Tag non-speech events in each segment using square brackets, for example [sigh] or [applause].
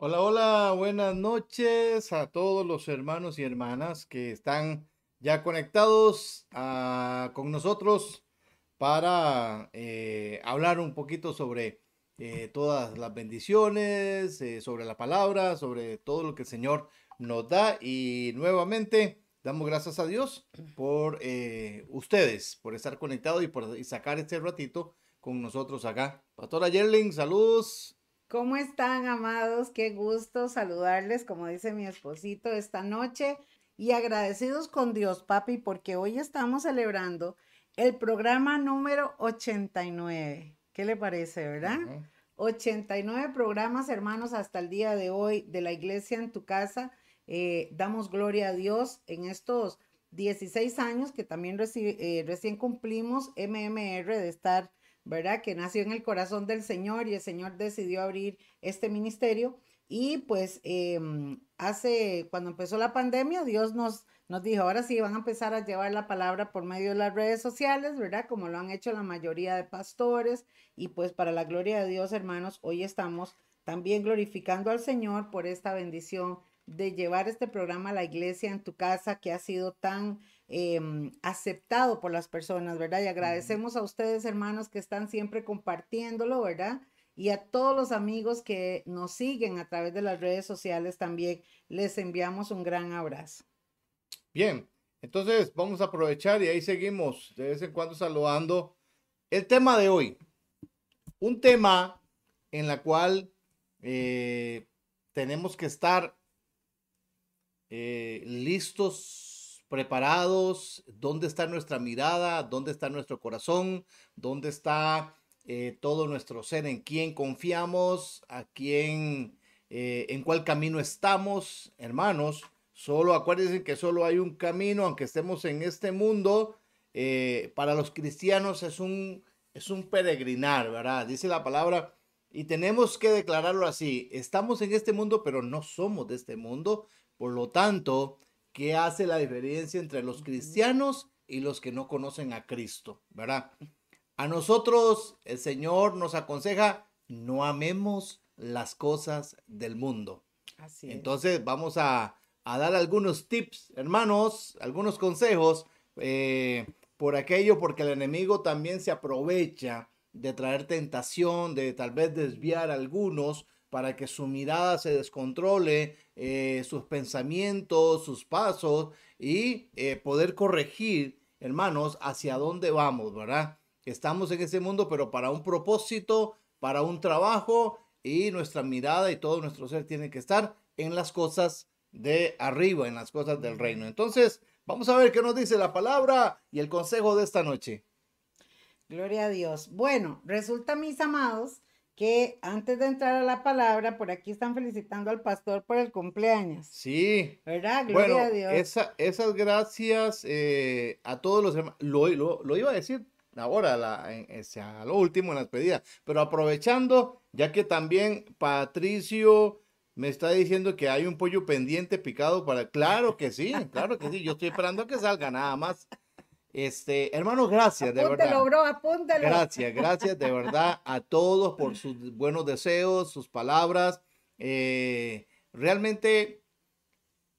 Hola, hola, buenas noches a todos los hermanos y hermanas que están ya conectados ah, con nosotros para eh, hablar un poquito sobre eh, todas las bendiciones, eh, sobre la palabra, sobre todo lo que el Señor nos da y nuevamente damos gracias a Dios por ustedes, por estar conectados y por sacar este ratito con nosotros acá. Pastora Yerling, saludos. ¿Cómo están, amados? Qué gusto saludarles, como dice mi esposito, esta noche y agradecidos con Dios, papi, porque hoy estamos celebrando el programa número 89. ¿Qué le parece, verdad? 89 programas, hermanos, hasta el día de hoy de la iglesia en tu casa. Eh, damos gloria a Dios en estos 16 años que también eh, recién cumplimos MMR de estar ¿verdad? Que nació en el corazón del Señor y el Señor decidió abrir este ministerio. Y pues em, hace, cuando empezó la pandemia, Dios nos, nos dijo, ahora sí van a empezar a llevar la palabra por medio de las redes sociales, ¿verdad? Como lo han hecho la mayoría de pastores. Y pues para la gloria de Dios, hermanos, hoy estamos también glorificando al Señor por esta bendición de llevar este programa a la iglesia en tu casa que ha sido tan Em, aceptado por las personas, ¿verdad? Y agradecemos a ustedes, hermanos, que están siempre compartiéndolo, ¿verdad? Y a todos los amigos que nos siguen a través de las redes sociales también les enviamos un gran abrazo. Bien, entonces vamos a aprovechar y ahí seguimos de vez en cuando saludando. El tema de hoy, un tema en la cual eh, tenemos que estar eh, listos preparados, dónde está nuestra mirada, dónde está nuestro corazón, dónde está eh, todo nuestro ser, en quién confiamos, a quién, eh, en cuál camino estamos, hermanos. Solo acuérdense que solo hay un camino, aunque estemos en este mundo, eh, para los cristianos es un, es un peregrinar, ¿verdad? Dice la palabra, y tenemos que declararlo así, estamos en este mundo, pero no somos de este mundo, por lo tanto, ¿Qué hace la diferencia entre los cristianos y los que no conocen a Cristo? ¿Verdad? A nosotros el Señor nos aconseja, no amemos las cosas del mundo. Así Entonces vamos a, dar algunos tips, hermanos, algunos consejos eh, por aquello, porque el enemigo también se aprovecha de traer tentación, de tal vez desviar a algunos para que su mirada se descontrole, eh, sus pensamientos, sus pasos y eh, poder corregir, hermanos, hacia dónde vamos, ¿verdad? Estamos en ese mundo, pero para un propósito, para un trabajo y nuestra mirada y todo nuestro ser tiene que estar en las cosas de arriba, en las cosas del reino. Entonces, vamos a ver qué nos dice la palabra y el consejo de esta noche. Gloria a Dios. Bueno, resulta, mis amados, que antes de entrar a la palabra, por aquí están felicitando al pastor por el cumpleaños. Sí. ¿Verdad? Gloria a Dios. esas gracias eh, a todos los hermanos. Lo, lo, iba a decir ahora, la, a lo último en la despedida, pero aprovechando, ya que también Patricio me está diciendo que hay un pollo pendiente picado para... Claro que sí, claro que sí, yo estoy esperando a que salga nada más. Este, hermano, gracias, de verdad. Bro, apúntelo. Gracias, gracias de [laughs] verdad a todos por sus buenos deseos, sus palabras. Eh, realmente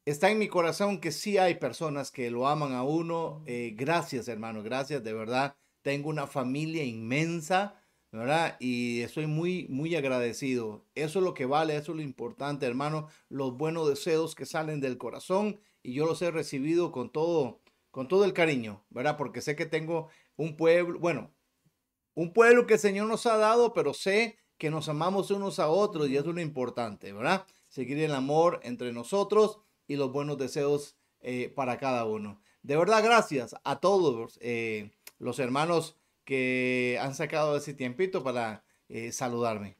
está en mi corazón que sí hay personas que lo aman a uno. Eh, gracias, hermano, gracias, de verdad. Tengo una familia inmensa, ¿verdad? Y estoy muy, muy agradecido. Eso es lo que vale, eso es lo importante, hermano. Los buenos deseos que salen del corazón y yo los he recibido con todo con todo el cariño, ¿verdad? Porque sé que tengo un pueblo, bueno, un pueblo que el Señor nos ha dado, pero sé que nos amamos unos a otros y es lo importante, ¿verdad? Seguir el amor entre nosotros y los buenos deseos eh, para cada uno. De verdad, gracias a todos eh, los hermanos que han sacado ese tiempito para eh, saludarme.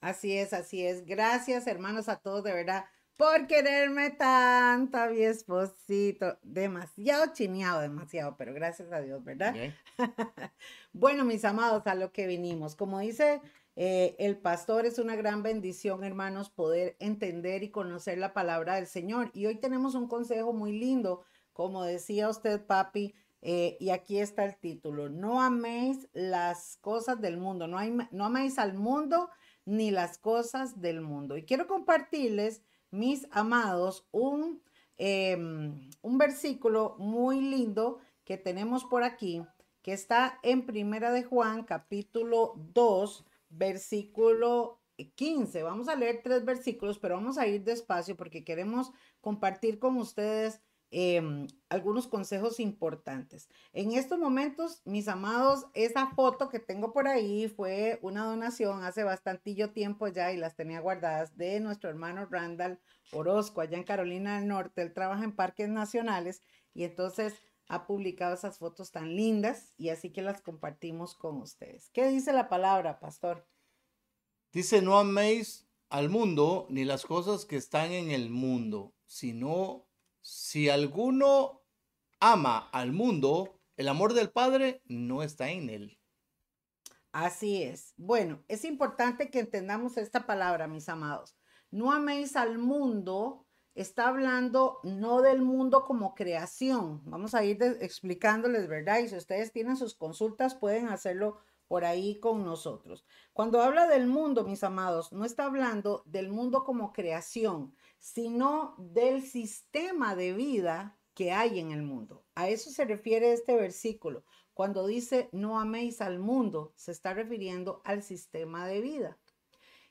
Así es, así es. Gracias, hermanos, a todos, de verdad por quererme tanto mi esposito. Demasiado chineado, demasiado, pero gracias a Dios, ¿verdad? [laughs] bueno, mis amados, a lo que vinimos. Como dice eh, el pastor, es una gran bendición, hermanos, poder entender y conocer la palabra del Señor. Y hoy tenemos un consejo muy lindo, como decía usted, papi. Eh, y aquí está el título, no améis las cosas del mundo, no, hay, no améis al mundo ni las cosas del mundo. Y quiero compartirles, mis amados, un, em, un versículo muy lindo que tenemos por aquí, que está en Primera de Juan, capítulo 2, versículo 15. Vamos a leer tres versículos, pero vamos a ir despacio porque queremos compartir con ustedes Em, algunos consejos importantes. En estos momentos, mis amados, esa foto que tengo por ahí fue una donación hace bastantillo tiempo ya y las tenía guardadas de nuestro hermano Randall Orozco allá en Carolina del Norte. Él trabaja en parques nacionales y entonces ha publicado esas fotos tan lindas y así que las compartimos con ustedes. ¿Qué dice la palabra, pastor? Dice, no améis al mundo ni las cosas que están en el mundo, sino si alguno ama al mundo, el amor del Padre no está en él. Así es. Bueno, es importante que entendamos esta palabra, mis amados. No améis al mundo, está hablando no del mundo como creación. Vamos a ir explicándoles, ¿verdad? Y si ustedes tienen sus consultas, pueden hacerlo por ahí con nosotros. Cuando habla del mundo, mis amados, no está hablando del mundo como creación, sino del sistema de vida que hay en el mundo. A eso se refiere este versículo. Cuando dice no améis al mundo, se está refiriendo al sistema de vida.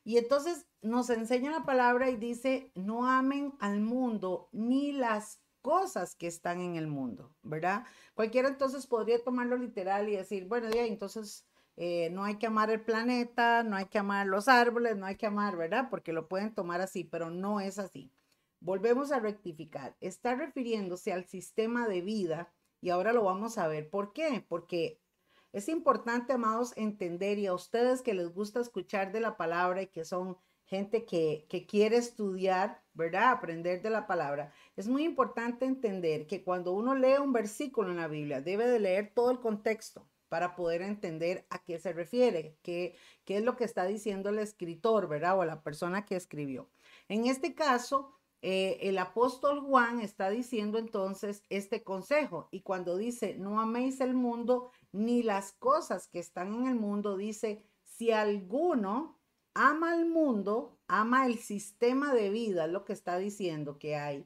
Y entonces nos enseña la palabra y dice, no amen al mundo ni las cosas que están en el mundo, ¿verdad? Cualquiera entonces podría tomarlo literal y decir, bueno, ya, entonces eh, no hay que amar el planeta, no hay que amar los árboles, no hay que amar, ¿verdad? Porque lo pueden tomar así, pero no es así. Volvemos a rectificar. Está refiriéndose al sistema de vida y ahora lo vamos a ver. ¿Por qué? Porque es importante, amados, entender y a ustedes que les gusta escuchar de la palabra y que son gente que, que quiere estudiar, ¿verdad? Aprender de la palabra. Es muy importante entender que cuando uno lee un versículo en la Biblia, debe de leer todo el contexto para poder entender a qué se refiere, qué, qué es lo que está diciendo el escritor, ¿verdad? O la persona que escribió. En este caso, eh, el apóstol Juan está diciendo entonces este consejo y cuando dice, no améis el mundo ni las cosas que están en el mundo, dice, si alguno ama el mundo, ama el sistema de vida, lo que está diciendo que hay,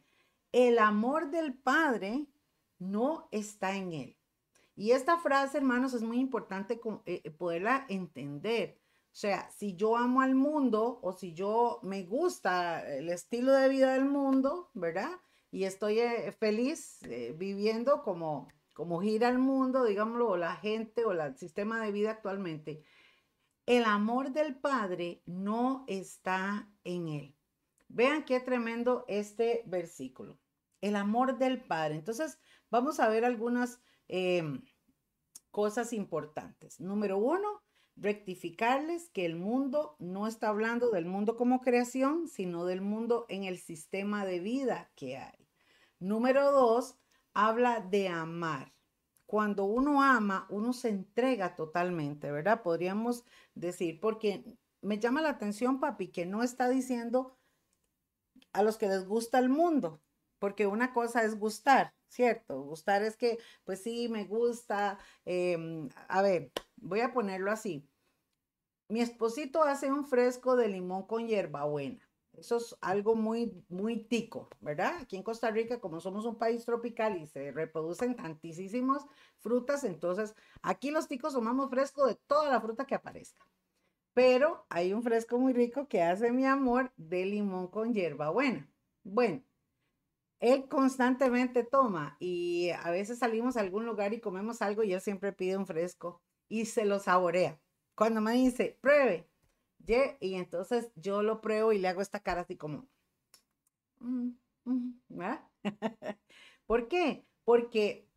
el amor del Padre no está en él. Y esta frase, hermanos, es muy importante eh, eh, poderla entender. O sea, si yo amo al mundo o si yo me gusta el estilo de vida del mundo, ¿verdad? Y estoy eh, feliz viviendo como, como gira el mundo, digámoslo, o la gente o el sistema de vida actualmente, el amor del Padre no está en él. Vean qué tremendo este versículo. El amor del Padre. Entonces, vamos a ver algunas Em, cosas importantes. Número uno, rectificarles que el mundo no está hablando del mundo como creación, sino del mundo en el sistema de vida que hay. Número dos, habla de amar. Cuando uno ama, uno se entrega totalmente, ¿verdad? Podríamos decir, porque me llama la atención, papi, que no está diciendo a los que les gusta el mundo, porque una cosa es gustar ¿cierto? Gustar es que, pues sí, me gusta. Em, a ver, voy a ponerlo así. Mi esposito hace un fresco de limón con hierbabuena. Eso es algo muy, muy tico, ¿verdad? Aquí en Costa Rica, como somos un país tropical y se reproducen tantísimas frutas, entonces aquí los ticos tomamos fresco de toda la fruta que aparezca. Pero hay un fresco muy rico que hace mi amor de limón con hierbabuena. Bueno, él constantemente toma y a veces salimos a algún lugar y comemos algo y él siempre pide un fresco y se lo saborea. Cuando me dice, pruebe, y entonces yo lo pruebo y le hago esta cara así como, mm, mm", [laughs] ¿por qué? Porque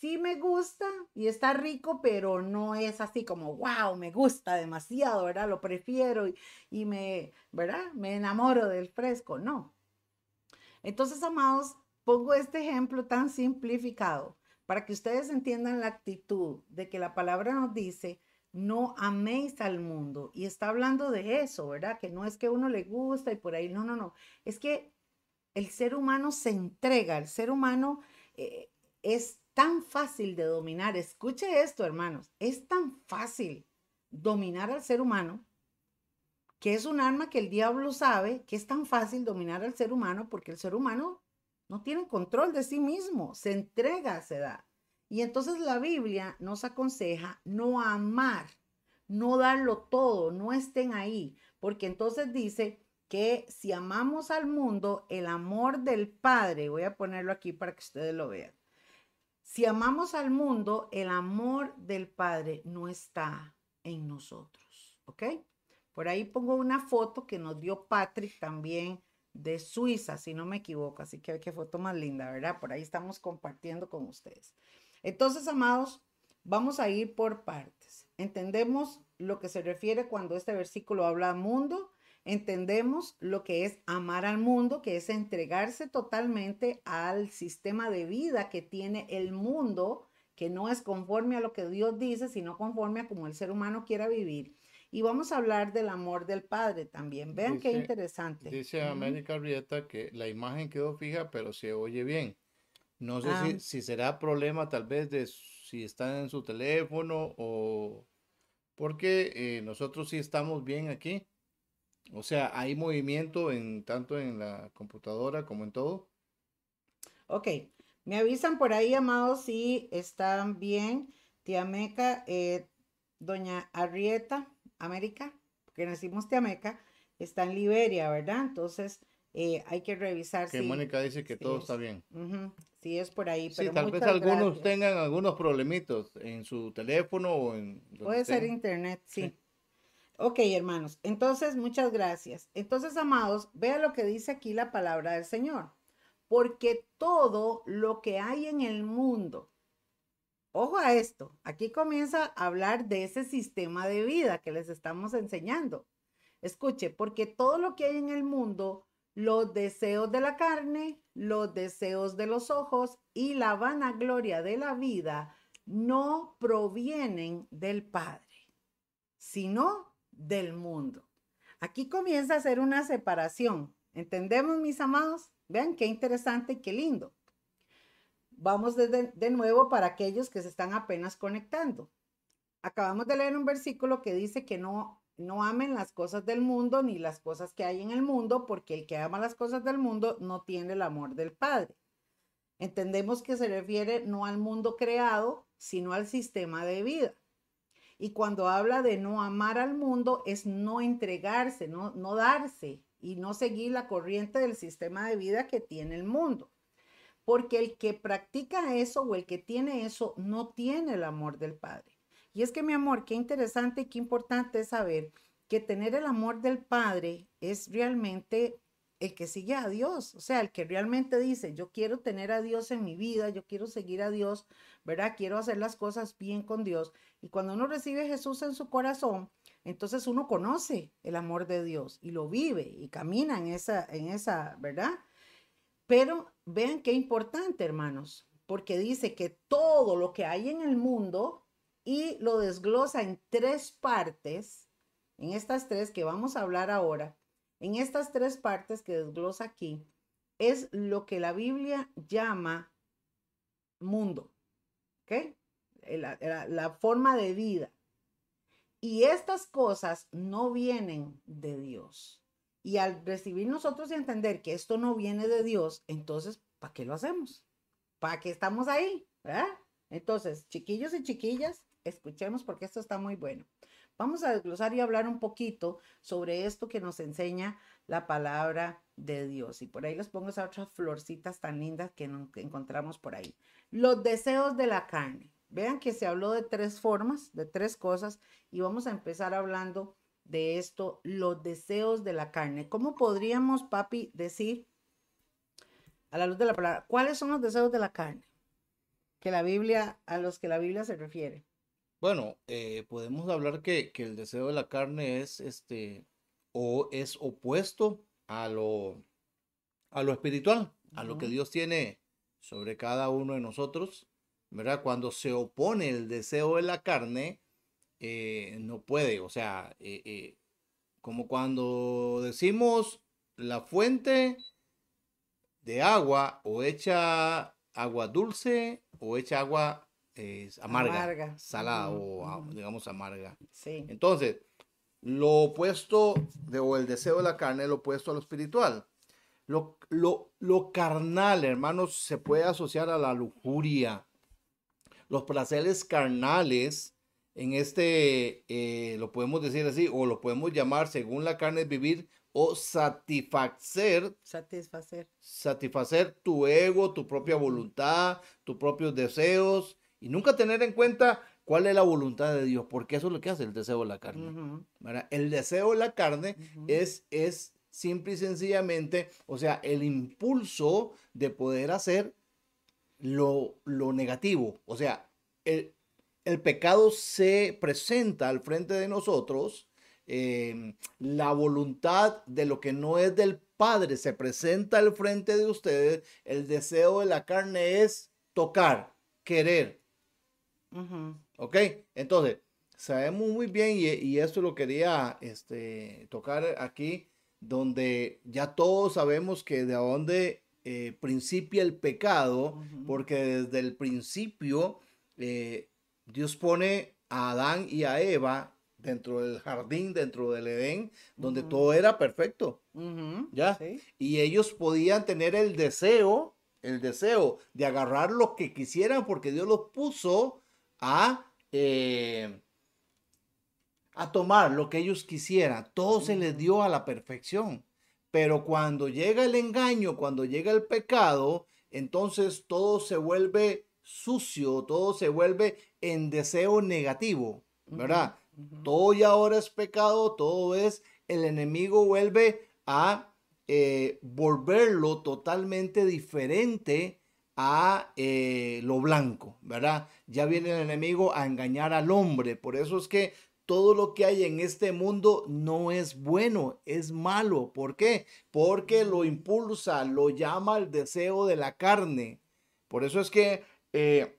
sí me gusta y está rico, pero no es así como, wow, me gusta demasiado, ¿verdad? Lo prefiero y, y me, ¿verdad? Me enamoro del fresco. No, entonces, amados, pongo este ejemplo tan simplificado para que ustedes entiendan la actitud de que la palabra nos dice, no améis al mundo. Y está hablando de eso, ¿verdad? Que no es que uno le gusta y por ahí, no, no, no. Es que el ser humano se entrega, el ser humano eh, es tan fácil de dominar. Escuche esto, hermanos, es tan fácil dominar al ser humano que es un arma que el diablo sabe que es tan fácil dominar al ser humano porque el ser humano no tiene control de sí mismo, se entrega, se da. Y entonces la Biblia nos aconseja no amar, no darlo todo, no estén ahí, porque entonces dice que si amamos al mundo, el amor del Padre, voy a ponerlo aquí para que ustedes lo vean. Si amamos al mundo, el amor del Padre no está en nosotros, ¿ok? Por ahí pongo una foto que nos dio Patrick también de Suiza, si no me equivoco, así que qué foto más linda, ¿verdad? Por ahí estamos compartiendo con ustedes. Entonces, amados, vamos a ir por partes. Entendemos lo que se refiere cuando este versículo habla mundo, entendemos lo que es amar al mundo, que es entregarse totalmente al sistema de vida que tiene el mundo, que no es conforme a lo que Dios dice, sino conforme a como el ser humano quiera vivir. Y vamos a hablar del amor del Padre también. Vean qué interesante. Dice América Rieta que la imagen quedó fija, pero se oye bien. No sé si, ah. si, será problema tal vez de si están en su teléfono o porque eh, nosotros sí estamos bien aquí. O sea, hay movimiento en tanto en la computadora como en todo. Ok, me avisan por ahí, amados, si están bien. Tía Meca, eh, doña Arrieta, América, porque nacimos Tiameca, está en Liberia, ¿verdad? Entonces eh, hay que revisar. Que Mónica dice que todo está bien. Sí, es por ahí. Pero sí, tal vez algunos tengan algunos problemitos en su teléfono o en... Puede ser internet, sí. Ok, hermanos. Entonces, muchas gracias. Entonces, amados, vea lo que dice aquí la palabra del Señor. Porque todo lo que hay en el mundo, ojo a esto, aquí comienza a hablar de ese sistema de vida que les estamos enseñando. Escuche, porque todo lo que hay en el mundo, los deseos de la carne, los deseos de los ojos y la vanagloria de la vida no provienen del Padre, sino del mundo. Aquí comienza a ser una separación. ¿Entendemos, mis amados? Vean qué interesante y qué lindo. Vamos de, nuevo para aquellos que se están apenas conectando. Acabamos de leer un versículo que dice que no, no amen las cosas del mundo ni las cosas que hay en el mundo, porque el que ama las cosas del mundo no tiene el amor del Padre. Entendemos que se refiere no al mundo creado, sino al sistema de vida. Y cuando habla de no amar al mundo es no entregarse, no, no darse y no seguir la corriente del sistema de vida que tiene el mundo. Porque el que practica eso o el que tiene eso no tiene el amor del Padre. Y es que mi amor, qué interesante y qué importante es saber que tener el amor del Padre es realmente el que sigue a Dios, o sea, el que realmente dice, yo quiero tener a Dios en mi vida, yo quiero seguir a Dios, ¿verdad? Quiero hacer las cosas bien con Dios. Y cuando uno recibe a Jesús en su corazón, entonces uno conoce el amor de Dios y lo vive y camina en esa, en esa, ¿verdad? Pero vean qué importante, hermanos, porque dice que todo lo que hay en el mundo y lo desglosa en tres partes, en estas tres que vamos a hablar ahora, en estas tres partes que desglosa aquí, es lo que la Biblia llama mundo, ¿ok? La, forma de vida. Y estas cosas no vienen de Dios. Y al recibir nosotros y entender que esto no viene de Dios, entonces, ¿para qué lo hacemos? ¿Para qué estamos ahí? Entonces, chiquillos y chiquillas, escuchemos porque esto está muy bueno. Vamos a desglosar y hablar un poquito sobre esto que nos enseña la palabra de Dios. Y por ahí les pongo esas otras florcitas tan lindas que, encontramos por ahí. Los deseos de la carne. Vean que se habló de tres formas, de tres cosas, y vamos a empezar hablando de esto, los deseos de la carne. ¿Cómo podríamos, papi, decir a la luz de la palabra, cuáles son los deseos de la carne? Que la Biblia, a los que la Biblia se refiere. Bueno, eh, podemos hablar que, el deseo de la carne es este o es opuesto a lo, a lo espiritual, a lo que Dios tiene sobre cada uno de nosotros, ¿verdad? Cuando se opone el deseo de la carne, eh, no puede, o sea, eh, como cuando decimos la fuente de agua o echa agua dulce o echa agua es amarga, salada o digamos amarga. Sí. Entonces, lo opuesto de, o el deseo de la carne, lo opuesto a lo espiritual. Lo, lo, lo carnal, hermanos, se puede asociar a la lujuria. Los placeres carnales, en este, eh, lo podemos decir así, o lo podemos llamar, según la carne, es vivir o satisfacer. Satisfacer. Satisfacer tu ego, tu propia voluntad, tus propios deseos, y nunca tener en cuenta cuál es la voluntad de Dios, porque eso es lo que hace el deseo de la carne. El deseo de la carne es, es simple y sencillamente, o sea, el impulso de poder hacer lo, lo negativo. O sea, el, el, pecado se presenta al frente de nosotros, em, la voluntad de lo que no es del Padre se presenta al frente de ustedes, el deseo de la carne es tocar, querer. ¿Ok? Entonces, sabemos muy bien, y, y esto lo quería este, tocar aquí, donde ya todos sabemos que de dónde eh, principia el pecado, porque desde el principio eh, Dios pone a Adán y a Eva dentro del jardín, dentro del Edén, donde todo era perfecto. ¿Ya? Y ellos podían tener el deseo, el deseo de agarrar lo que quisieran porque Dios los puso a, eh, a tomar lo que ellos quisieran. Todo se les dio a la perfección. Pero cuando llega el engaño, cuando llega el pecado, entonces todo se vuelve sucio, todo se vuelve en deseo negativo, ¿verdad? Todo ya ahora es pecado, todo es, el enemigo vuelve a eh, volverlo totalmente diferente a eh, lo blanco, ¿verdad? Ya viene el enemigo a engañar al hombre. Por eso es que todo lo que hay en este mundo no es bueno, es malo. ¿Por qué? Porque lo impulsa, lo llama el deseo de la carne. Por eso es que eh,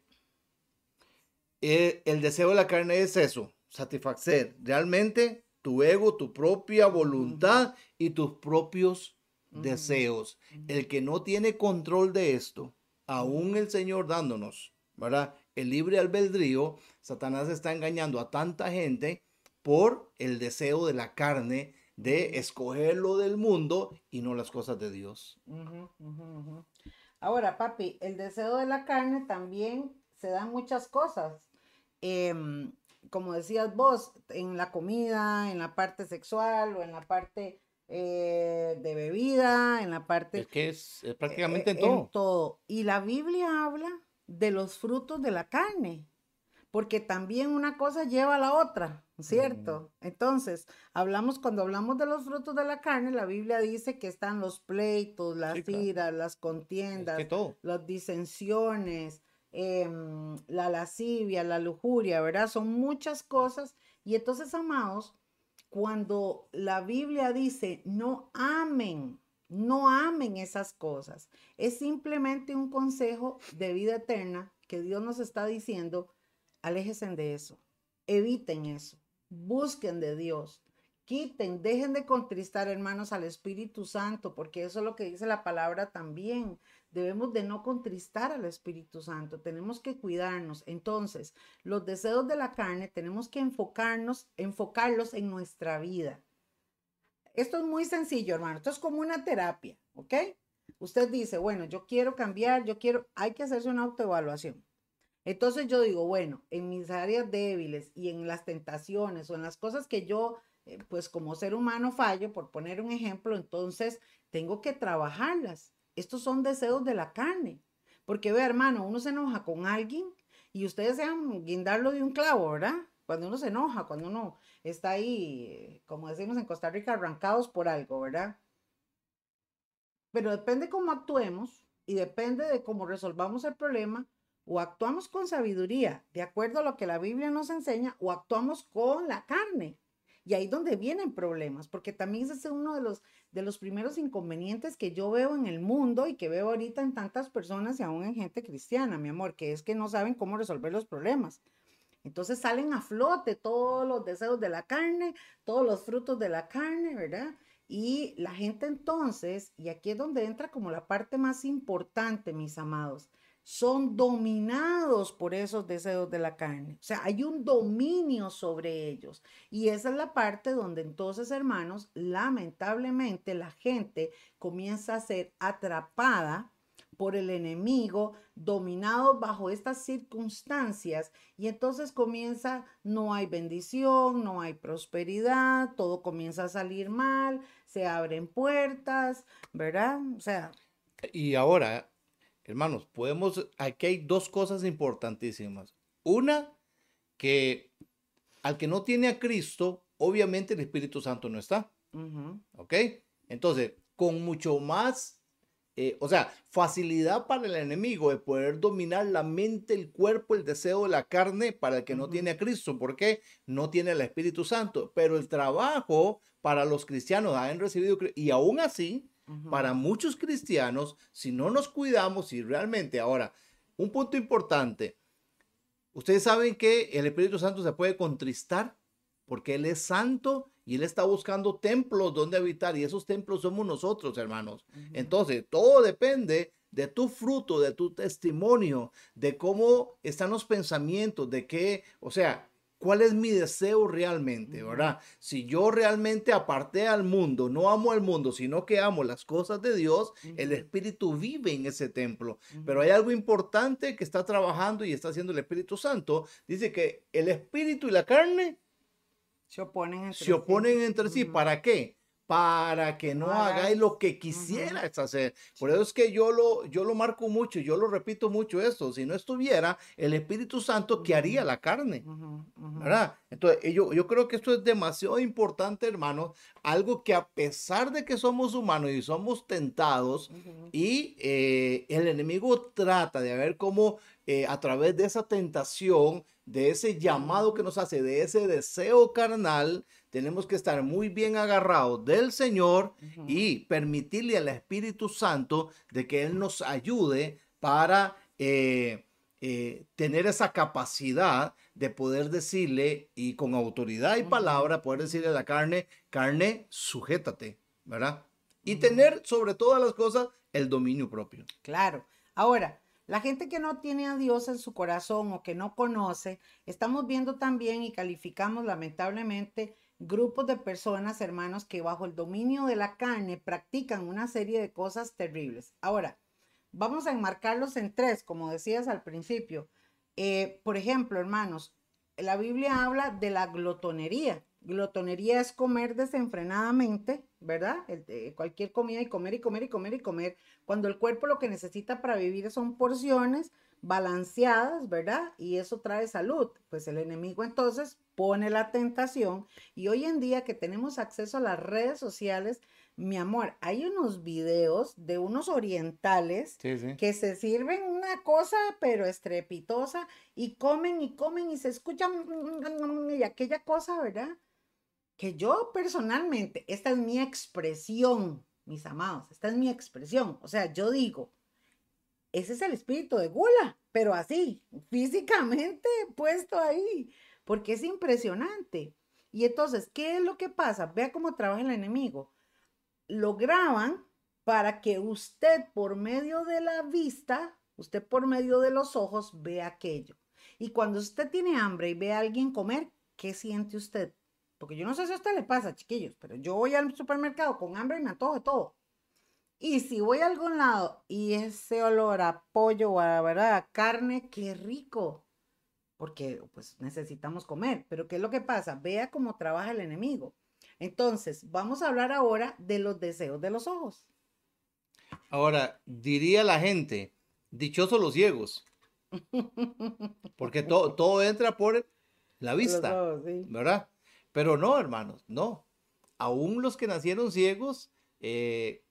eh, el deseo de la carne es eso, satisfacer realmente tu ego, tu propia voluntad y tus propios deseos. El que no tiene control de esto, aún el Señor dándonos, ¿verdad? El libre albedrío, Satanás está engañando a tanta gente por el deseo de la carne de escoger lo del mundo y no las cosas de Dios. Ahora, papi, el deseo de la carne también se da muchas cosas. Em, como decías vos, en la comida, en la parte sexual o en la parte eh, de bebida, en la parte... Es que es, prácticamente en todo. En todo. Y la Biblia habla de los frutos de la carne, porque también una cosa lleva a la otra, ¿cierto? Entonces, hablamos, cuando hablamos de los frutos de la carne, la Biblia dice que están los pleitos, las iras, las contiendas, las disensiones, em, la lascivia, la lujuria, ¿verdad? Son muchas cosas. Y entonces, amados, cuando la Biblia dice, no amen, no amen esas cosas, es simplemente un consejo de vida eterna que Dios nos está diciendo, aléjense de eso, eviten eso, busquen de Dios, quiten, dejen de contristar, hermanos, al Espíritu Santo, porque eso es lo que dice la palabra también. Debemos de no contristar al Espíritu Santo, tenemos que cuidarnos. Entonces, los deseos de la carne tenemos que enfocarnos, enfocarlos en nuestra vida. Esto es muy sencillo, hermano. Esto es como una terapia, ¿ok? Usted dice, bueno, yo quiero cambiar, yo quiero, hay que hacerse una autoevaluación. Entonces yo digo, bueno, en mis áreas débiles y en las tentaciones o en las cosas que yo, eh, pues como ser humano fallo, por poner un ejemplo, entonces tengo que trabajarlas. Estos son deseos de la carne. Porque ve, hermano, uno se enoja con alguien y ustedes sean guindarlo de un clavo, ¿verdad? Cuando uno se enoja, cuando uno está ahí, como decimos en Costa Rica, arrancados por algo, ¿verdad? Pero depende cómo actuemos y depende de cómo resolvamos el problema, o actuamos con sabiduría, de acuerdo a lo que la Biblia nos enseña, o actuamos con la carne. Y ahí donde vienen problemas, porque también ese es uno de los, de los primeros inconvenientes que yo veo en el mundo y que veo ahorita en tantas personas y aún en gente cristiana, mi amor, que es que no saben cómo resolver los problemas. Entonces salen a flote todos los deseos de la carne, todos los frutos de la carne, ¿verdad? Y la gente entonces, y aquí es donde entra como la parte más importante, mis amados, son dominados por esos deseos de la carne. O sea, hay un dominio sobre ellos. Y esa es la parte donde entonces, hermanos, lamentablemente la gente comienza a ser atrapada por el enemigo, dominado bajo estas circunstancias. Y entonces comienza, no hay bendición, no hay prosperidad, todo comienza a salir mal, se abren puertas, ¿verdad? O sea... Y ahora, hermanos, podemos, aquí hay dos cosas importantísimas. Una, que al que no tiene a Cristo, obviamente el Espíritu Santo no está. ¿Ok? Entonces, con mucho más eh, o sea, facilidad para el enemigo de poder dominar la mente, el cuerpo, el deseo de la carne para el que no tiene a Cristo, porque no tiene el Espíritu Santo. Pero el trabajo para los cristianos han recibido, y aún así, para muchos cristianos, si no nos cuidamos y realmente ahora, un punto importante, ustedes saben que el Espíritu Santo se puede contristar porque Él es santo y Él está buscando templos donde habitar y esos templos somos nosotros, hermanos. Entonces, todo depende de tu fruto, de tu testimonio, de cómo están los pensamientos, de qué, o sea, cuál es mi deseo realmente, ¿verdad? Si yo realmente aparté al mundo, no amo al mundo, sino que amo las cosas de Dios, el Espíritu vive en ese templo. Pero hay algo importante que está trabajando y está haciendo el Espíritu Santo. Dice que el Espíritu y la carne se oponen entre, se oponen entre sí. ¿Para qué? Para que no hagáis lo que quisieras hacer. Por eso es que yo lo, yo lo marco mucho, yo lo repito mucho esto. Si no estuviera el Espíritu Santo, ¿qué haría la carne? ¿Verdad? Entonces, yo, yo creo que esto es demasiado importante, hermano. Algo que a pesar de que somos humanos y somos tentados, y eh, el enemigo trata de ver cómo eh, a través de esa tentación, de ese llamado que nos hace, de ese deseo carnal, tenemos que estar muy bien agarrados del Señor y permitirle al Espíritu Santo de que Él nos ayude para eh, eh, tener esa capacidad de poder decirle y con autoridad y palabra poder decirle a la carne, carne, sujétate, ¿verdad? Y tener sobre todas las cosas el dominio propio. Claro. Ahora, la gente que no tiene a Dios en su corazón o que no conoce, estamos viendo también y calificamos lamentablemente grupos de personas, hermanos, que bajo el dominio de la carne practican una serie de cosas terribles. Ahora, vamos a enmarcarlos en tres, como decías al principio. Eh, por ejemplo, hermanos, la Biblia habla de la glotonería. Glotonería es comer desenfrenadamente, ¿verdad? cualquier comida y comer y comer y comer y comer. Cuando el cuerpo lo que necesita para vivir son porciones balanceadas, ¿verdad? Y eso trae salud. Pues el enemigo entonces pone la tentación y hoy en día que tenemos acceso a las redes sociales, mi amor, hay unos videos de unos orientales que se sirven una cosa pero estrepitosa y comen y comen y se escuchan y aquella cosa, ¿verdad? que yo personalmente, esta es mi expresión, mis amados, esta es mi expresión. O sea, yo digo, ese es el espíritu de gula, pero así, físicamente [laughs] puesto ahí, porque es impresionante. Y entonces, ¿qué es lo que pasa? Vea cómo trabaja el enemigo. Lo graban para que usted por medio de la vista, usted por medio de los ojos, vea aquello. Y cuando usted tiene hambre y ve a alguien comer, ¿qué siente usted? Porque yo no sé si a usted le pasa, chiquillos, pero yo voy al supermercado con hambre y me antojo de todo. Y si voy a algún lado y ese olor a pollo o a, ¿verdad? carne, qué rico. Porque pues necesitamos comer. Pero ¿qué es lo que pasa? Vea cómo trabaja el enemigo. Entonces, vamos a hablar ahora de los deseos de los ojos. Ahora, diría la gente, dichosos los ciegos. [laughs] Porque todo, todo entra por la vista, ¿verdad? Pero no, hermanos, no. Aún los que nacieron ciegos eh,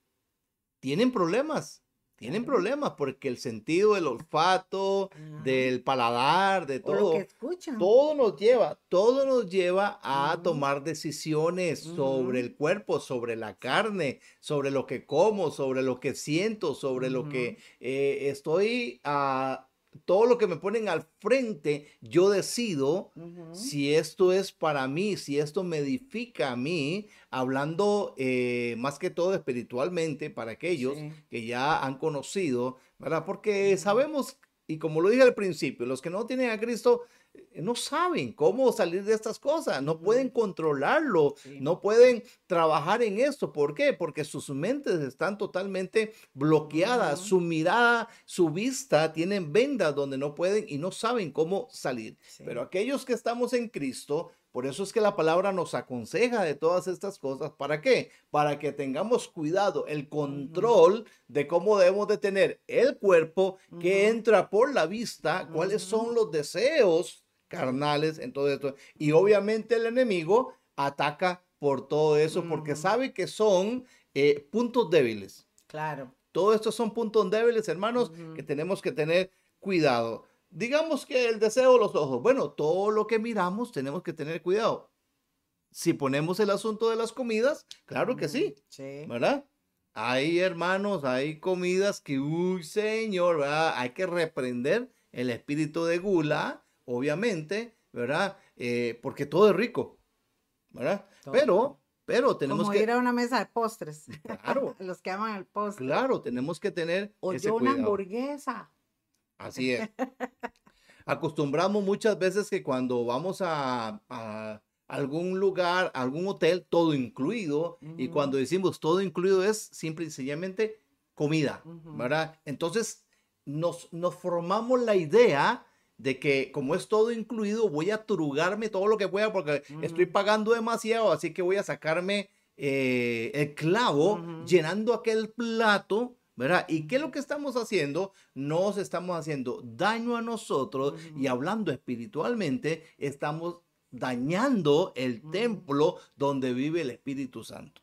tienen problemas. Tienen problemas porque el sentido del olfato, del paladar, de todo, todo nos lleva, todo nos lleva a tomar decisiones sobre el cuerpo, sobre la carne, sobre lo que como, sobre lo que siento, sobre lo que eh, estoy a, todo lo que me ponen al frente, yo decido si esto es para mí, si esto me edifica a mí, hablando eh, más que todo espiritualmente para aquellos que ya han conocido, ¿verdad? Porque sabemos y como lo dije al principio, los que no tienen a Cristo no saben cómo salir de estas cosas, no pueden controlarlo, no pueden trabajar en esto. ¿Por qué? Porque sus mentes están totalmente bloqueadas, su mirada, su vista tienen vendas donde no pueden y no saben cómo salir. Pero aquellos que estamos en Cristo, por eso es que la palabra nos aconseja de todas estas cosas. ¿Para qué? Para que tengamos cuidado, el control de cómo debemos de tener el cuerpo que entra por la vista, cuáles son los deseos carnales en todo esto. Y obviamente el enemigo ataca por todo eso porque sabe que son eh, puntos débiles. Claro. Todo esto son puntos débiles, hermanos, que tenemos que tener cuidado. Digamos que el deseo de los ojos. Bueno, todo lo que miramos tenemos que tener cuidado. Si ponemos el asunto de las comidas, claro que sí. Sí. ¿Verdad? Hay hermanos, hay comidas que, uy, señor, ¿verdad? Hay que reprender el espíritu de gula, obviamente, ¿verdad? Eh, porque todo es rico, ¿verdad? Pero, pero tenemos Como que... ir a una mesa de postres. Claro. [laughs] Los que aman el postre. Claro, tenemos que tener O yo una hamburguesa. Así es. [laughs] Acostumbramos muchas veces que cuando vamos a, algún lugar, algún hotel, todo incluido, y cuando decimos todo incluido es simple y sencillamente comida, ¿verdad? Entonces nos, nos formamos la idea de que como es todo incluido, voy a trugarme todo lo que pueda porque estoy pagando demasiado, así que voy a sacarme eh, el clavo llenando aquel plato ¿verdad? ¿Y qué es lo que estamos haciendo? Nos estamos haciendo daño a nosotros y hablando espiritualmente, estamos dañando el templo donde vive el Espíritu Santo.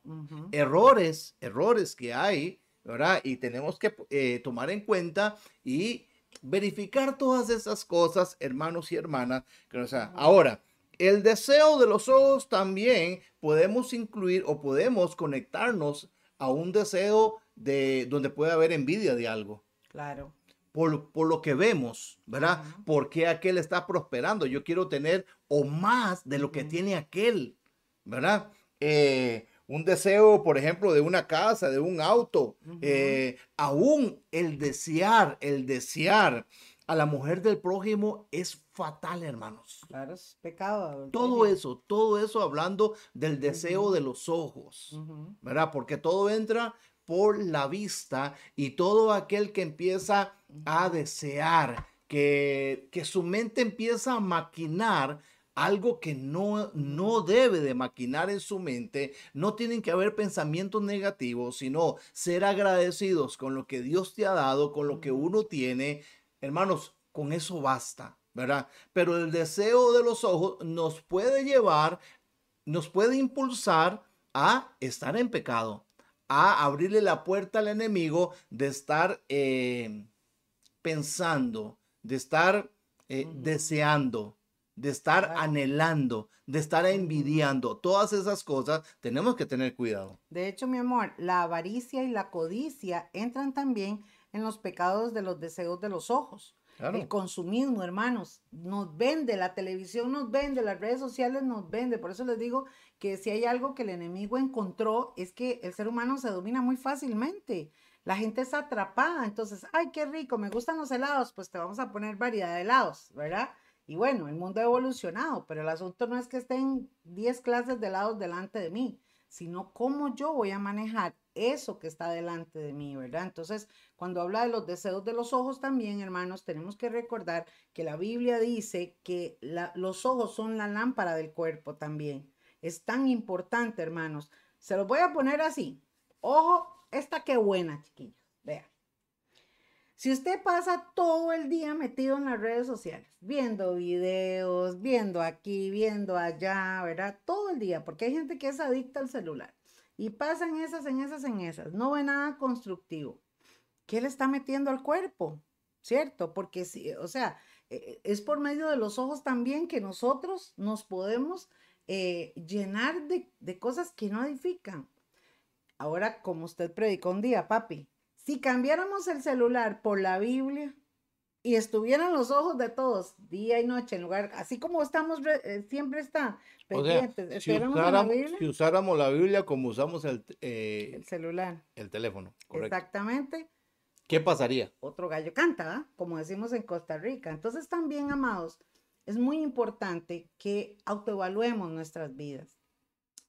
Errores, errores que hay, ¿verdad? Y tenemos que eh, tomar en cuenta y verificar todas esas cosas, hermanos y hermanas. o sea, ahora, el deseo de los ojos también podemos incluir o podemos conectarnos a un deseo de donde puede haber envidia de algo. Claro. Por, por lo que vemos, ¿verdad? Porque aquel está prosperando. Yo quiero tener o más de lo que tiene aquel, ¿verdad? Eh, un deseo, por ejemplo, de una casa, de un auto, eh, aún el desear, el desear a la mujer del prójimo es fatal, hermanos. Claro, es pecado. Todo eso, todo eso hablando del deseo de los ojos, ¿verdad? Porque todo entra por la vista y todo aquel que empieza a desear, que, que su mente empieza a maquinar algo que no, no debe de maquinar en su mente, no tienen que haber pensamientos negativos, sino ser agradecidos con lo que Dios te ha dado, con lo que uno tiene. Hermanos, con eso basta, ¿verdad? Pero el deseo de los ojos nos puede llevar, nos puede impulsar a estar en pecado a abrirle la puerta al enemigo de estar eh, pensando, de estar eh, deseando, de estar anhelando, de estar envidiando. Todas esas cosas tenemos que tener cuidado. De hecho, mi amor, la avaricia y la codicia entran también en los pecados de los deseos de los ojos. El consumismo, hermanos, nos vende, la televisión nos vende, las redes sociales nos vende. Por eso les digo que si hay algo que el enemigo encontró es que el ser humano se domina muy fácilmente. La gente está atrapada, entonces, ay, qué rico, me gustan los helados, pues te vamos a poner variedad de helados, ¿verdad? Y bueno, el mundo ha evolucionado, pero el asunto no es que estén 10 clases de helados delante de mí, sino cómo yo voy a manejar eso que está delante de mí, ¿verdad? Entonces, cuando habla de los deseos de los ojos también, hermanos, tenemos que recordar que la Biblia dice que los ojos son la lámpara del cuerpo también. Es tan importante, hermanos. Se los voy a poner así. Ojo, esta qué buena, chiquillos. Vean. Si usted pasa todo el día metido en las redes sociales, viendo videos, viendo aquí, viendo allá, ¿verdad? Todo el día, porque hay gente que es adicta al celular y pasan esas, en esas, en esas, no ve nada constructivo. ¿Qué le está metiendo al cuerpo? ¿Cierto? Porque si, o sea, e, e, es por medio de los ojos también que nosotros nos podemos eh, llenar de, de cosas que no edifican. Ahora, como usted predicó un día, papi, si cambiáramos el celular por la Biblia y estuvieran los ojos de todos día y noche en lugar, así como estamos, eh, siempre están pendientes. si, usáramos, la Biblia como usamos el, eh, el celular. El teléfono, correcto. Exactamente. ¿qué pasaría? Otro gallo canta, ¿ah? como decimos en Costa Rica. Entonces también, amados, es muy importante que autoevaluemos nuestras vidas.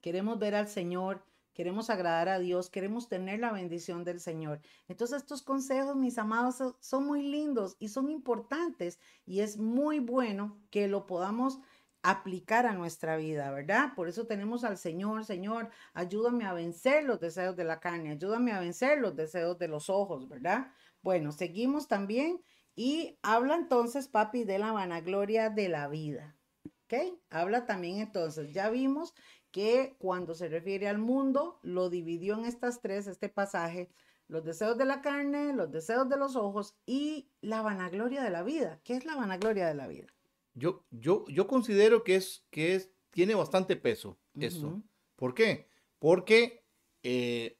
Queremos ver al Señor, queremos agradar a Dios, queremos tener la bendición del Señor. Entonces estos consejos, mis amados, son muy lindos y son importantes y es muy bueno que lo podamos aplicar a nuestra vida, ¿verdad? Por eso tenemos al Señor, Señor, ayúdame a vencer los deseos de la carne, ayúdame a vencer los deseos de los ojos, ¿verdad? Bueno, seguimos también y habla entonces, papi, de la vanagloria de la vida. ¿Ok? Habla también entonces, ya vimos que cuando se refiere al mundo, lo dividió en estas tres, este pasaje, los deseos de la carne, los deseos de los ojos y la vanagloria de la vida. ¿Qué es la vanagloria de la vida? Yo, yo, yo considero que es, que es, tiene bastante peso eso. ¿Por qué? Porque eh,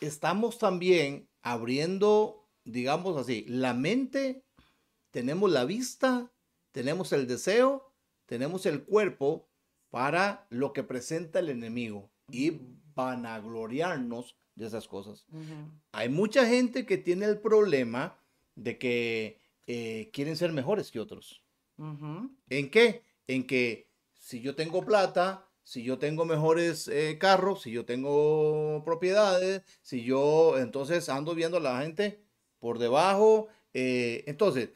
estamos también abriendo, digamos así, la mente, tenemos la vista, tenemos el deseo, tenemos el cuerpo para lo que presenta el enemigo y vanagloriarnos de esas cosas. Hay mucha gente que tiene el problema de que eh, quieren ser mejores que otros. ¿En qué? En que si yo tengo plata, si yo tengo mejores eh, carros, si yo tengo propiedades, si yo entonces ando viendo a la gente por debajo. Eh, entonces,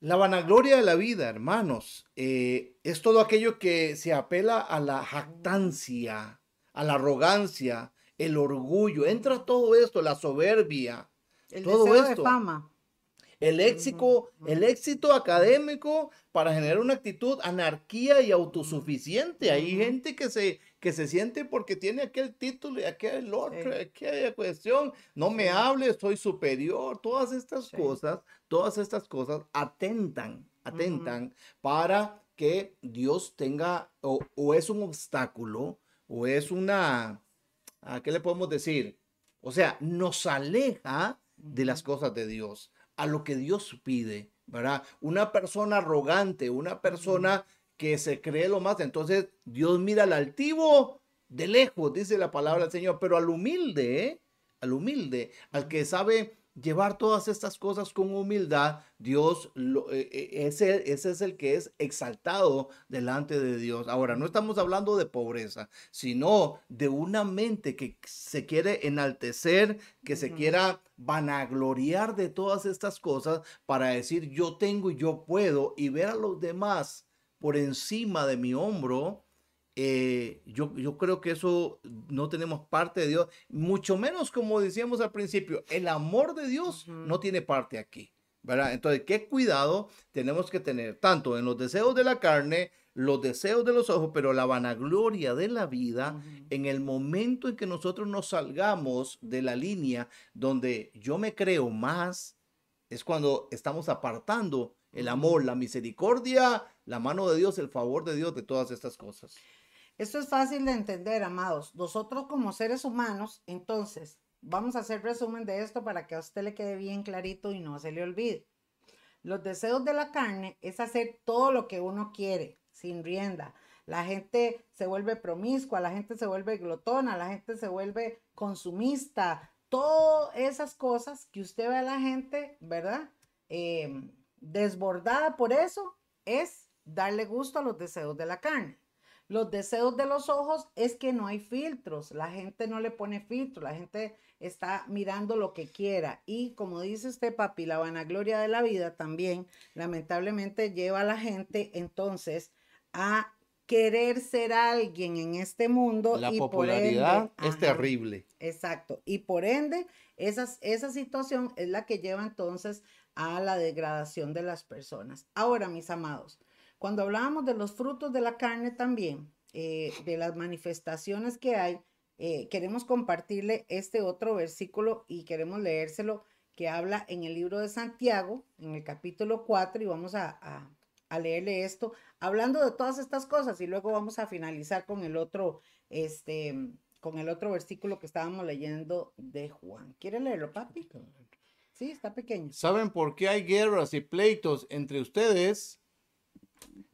la vanagloria de la vida, hermanos, eh, es todo aquello que se apela a la jactancia, a la arrogancia, el orgullo. Entra todo esto, la soberbia. El todo deseo esto. de fama. El éxito, el éxito académico para generar una actitud anarquía y autosuficiente. Hay gente que se, que se siente porque tiene aquel título y aquel otro, aquella cuestión. No me hable, soy superior. Todas estas cosas, todas estas cosas atentan, atentan para que Dios tenga, o, o, es un obstáculo, o es una, ¿a qué le podemos decir? O sea, nos aleja de las cosas de Dios a lo que Dios pide, ¿verdad? Una persona arrogante, una persona que se cree lo más, entonces Dios mira al altivo de lejos, dice la palabra del Señor, pero al humilde, ¿eh? al humilde, al que sabe llevar todas estas cosas con humildad, Dios, lo, eh, eh, ese, ese es el que es exaltado delante de Dios. Ahora, no estamos hablando de pobreza, sino de una mente que se quiere enaltecer, que se quiera vanagloriar de todas estas cosas para decir yo tengo y yo puedo y ver a los demás por encima de mi hombro eh, yo, yo creo que eso no tenemos parte de Dios, mucho menos como decíamos al principio, el amor de Dios no tiene parte aquí, ¿verdad? Entonces, qué cuidado tenemos que tener, tanto en los deseos de la carne, los deseos de los ojos, pero la vanagloria de la vida, en el momento en que nosotros nos salgamos de la línea donde yo me creo más, es cuando estamos apartando el amor, la misericordia, la mano de Dios, el favor de Dios de todas estas cosas. Esto es fácil de entender, amados. Nosotros como seres humanos, entonces, vamos a hacer resumen de esto para que a usted le quede bien clarito y no se le olvide. Los deseos de la carne es hacer todo lo que uno quiere, sin rienda. La gente se vuelve promiscua, la gente se vuelve glotona, la gente se vuelve consumista. Todas esas cosas que usted ve a la gente, ¿verdad? Em, desbordada por eso, es darle gusto a los deseos de la carne. Los deseos de los ojos es que no hay filtros, la gente no le pone filtro, la gente está mirando lo que quiera. Y como dice usted, papi, la vanagloria de la vida también lamentablemente lleva a la gente entonces a querer ser alguien en este mundo. La popularidad es terrible. Exacto. Y por ende, esas, esa situación es la que lleva entonces a la degradación de las personas. Ahora, mis amados, cuando hablábamos de los frutos de la carne también, eh, de las manifestaciones que hay, eh, queremos compartirle este otro versículo y queremos leérselo que habla en el libro de Santiago, en el capítulo 4, y vamos a, a, leerle esto, hablando de todas estas cosas, y luego vamos a finalizar con el otro, este, con el otro versículo que estábamos leyendo de Juan. ¿Quiere leerlo, papi? Sí, está pequeño. ¿Saben por qué hay guerras y pleitos entre ustedes?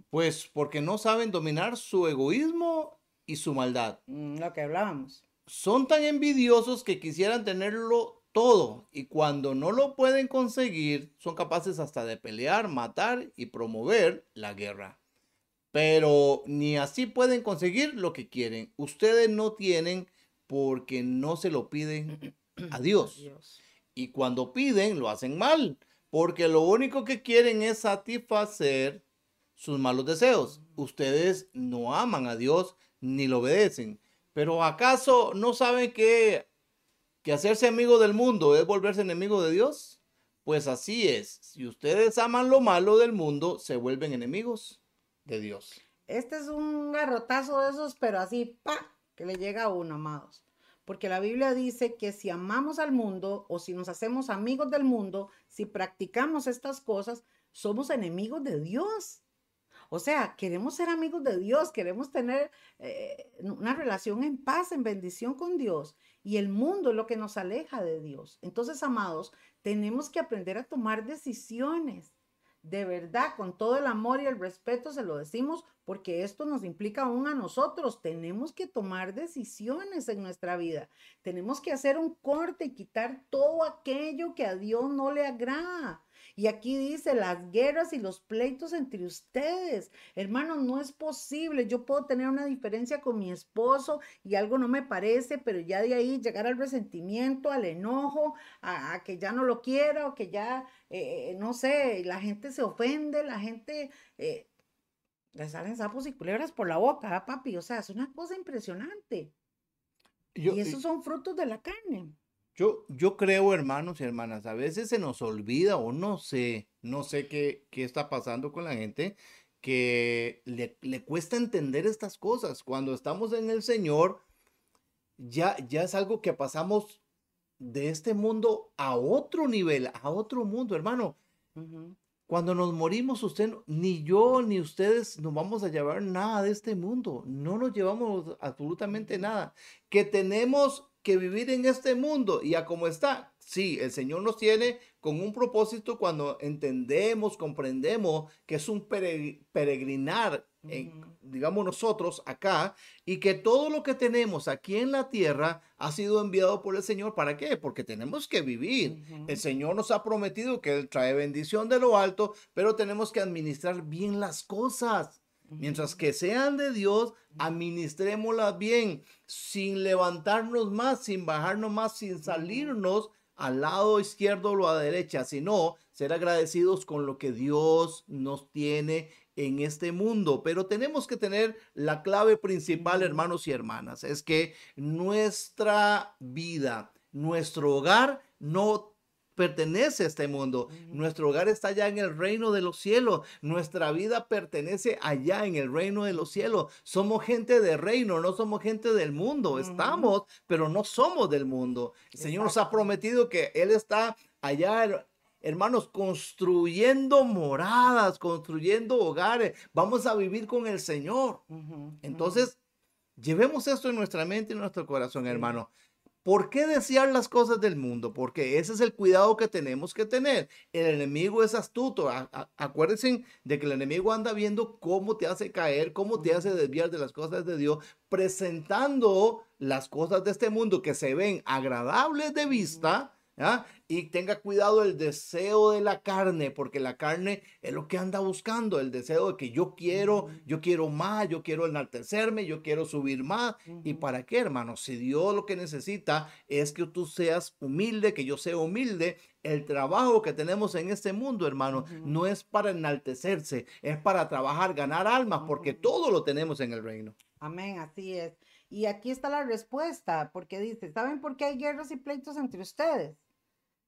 Pues porque no saben dominar su egoísmo y su maldad. Mm, lo que hablábamos. Son tan envidiosos que quisieran tenerlo todo. Y cuando no lo pueden conseguir, son capaces hasta de pelear, matar y promover la guerra. Pero ni así pueden conseguir lo que quieren. Ustedes no tienen porque no se lo piden a Dios. Y cuando piden, lo hacen mal. Porque lo único que quieren es satisfacer sus malos deseos. Ustedes no aman a Dios ni lo obedecen. Pero ¿acaso no saben que, que hacerse amigo del mundo es volverse enemigo de Dios? Pues así es. Si ustedes aman lo malo del mundo, se vuelven enemigos de Dios. Este es un garrotazo de esos, pero así, pa, que le llega a uno, amados. Porque la Biblia dice que si amamos al mundo o si nos hacemos amigos del mundo, si practicamos estas cosas, somos enemigos de Dios. O sea, queremos ser amigos de Dios, queremos tener eh, una relación en paz, en bendición con Dios. Y el mundo es lo que nos aleja de Dios. Entonces, amados, tenemos que aprender a tomar decisiones. De verdad, con todo el amor y el respeto se lo decimos porque esto nos implica aún a nosotros. Tenemos que tomar decisiones en nuestra vida. Tenemos que hacer un corte y quitar todo aquello que a Dios no le agrada. Y aquí dice las guerras y los pleitos entre ustedes. Hermanos, no es posible. Yo puedo tener una diferencia con mi esposo y algo no me parece, pero ya de ahí llegar al resentimiento, al enojo, a, que ya no lo quiero, o que ya, eh, no sé, la gente se ofende, la gente... Eh, le salen sapos y culebras por la boca, ¿ah, papi. O sea, es una cosa impresionante. y esos son frutos de la carne. Yo, yo creo, hermanos y hermanas, a veces se nos olvida o no sé, no sé qué, qué está pasando con la gente, que le, le, cuesta entender estas cosas. Cuando estamos en el Señor, ya, ya es algo que pasamos de este mundo a otro nivel, a otro mundo, hermano. Cuando nos morimos, usted, ni yo, ni ustedes nos vamos a llevar nada de este mundo. No nos llevamos absolutamente nada. Que tenemos que vivir en este mundo y a como está. Sí, el Señor nos tiene con un propósito cuando entendemos, comprendemos que es un peregrinar, digamos nosotros acá, y que todo lo que tenemos aquí en la tierra ha sido enviado por el Señor. ¿Para qué? Porque tenemos que vivir. El Señor nos ha prometido que Él trae bendición de lo alto, pero tenemos que administrar bien las cosas. Mientras que sean de Dios, administrémoslas bien, sin levantarnos más, sin bajarnos más, sin salirnos al lado izquierdo o a la derecha, sino ser agradecidos con lo que Dios nos tiene en este mundo. Pero tenemos que tener la clave principal, hermanos y hermanas, es que nuestra vida, nuestro hogar no pertenece a este mundo. Nuestro hogar está allá en el reino de los cielos. Nuestra vida pertenece allá en el reino de los cielos. Somos gente de reino, no somos gente del mundo. Estamos, pero no somos del mundo. El Señor nos ha prometido que Él está allá hermanos, construyendo moradas, construyendo hogares. Vamos a vivir con el Señor. Entonces, llevemos esto en nuestra mente y en nuestro corazón, hermano. ¿Por qué desear las cosas del mundo? Porque ese es el cuidado que tenemos que tener. El enemigo es astuto. acuérdense de que el enemigo anda viendo cómo te hace caer, cómo te hace desviar de las cosas de Dios, presentando las cosas de este mundo que se ven agradables de vista y tenga cuidado el deseo de la carne, porque la carne es lo que anda buscando, el deseo de que yo quiero, yo quiero más, yo quiero enaltecerme, yo quiero subir más. ¿Y para qué, hermano? Si Dios lo que necesita es que tú seas humilde, que yo sea humilde, el trabajo que tenemos en este mundo, hermano, no es para enaltecerse, es para trabajar, ganar almas, porque todo lo tenemos en el reino. Amén, así es. Y aquí está la respuesta, porque dice, ¿saben por qué hay guerras y pleitos entre ustedes?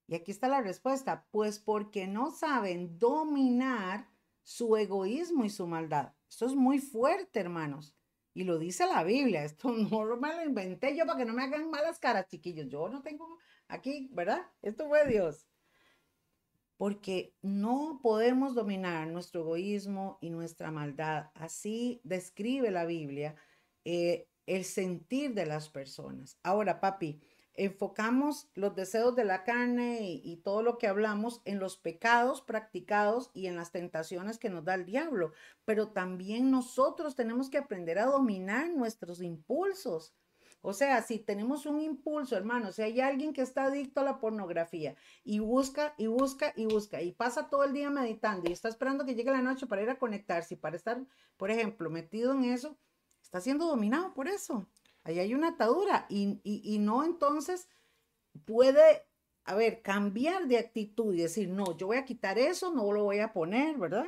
Y aquí está la respuesta, pues porque no saben dominar su egoísmo y su maldad. Esto es muy fuerte, hermanos. Y lo dice la Biblia. Esto [laughs] no me lo inventé yo para que no me hagan malas caras, chiquillos. Yo no tengo aquí, ¿verdad? Esto fue Dios. Porque no podemos dominar nuestro egoísmo y nuestra maldad. Así describe la Biblia eh, el sentir de las personas. Ahora, papi, enfocamos los deseos de la carne y, todo lo que hablamos en los pecados practicados y en las tentaciones que nos da el diablo, pero también nosotros tenemos que aprender a dominar nuestros impulsos. O sea, si tenemos un impulso, hermano, si hay alguien que está adicto a la pornografía y busca y busca y busca y pasa todo el día meditando y está esperando que llegue la noche para ir a conectarse y para estar, por ejemplo, metido en eso, está siendo dominado por eso. Ahí hay una atadura y, y no entonces puede, a ver, cambiar de actitud y decir, no, yo voy a quitar eso, no lo voy a poner, ¿verdad?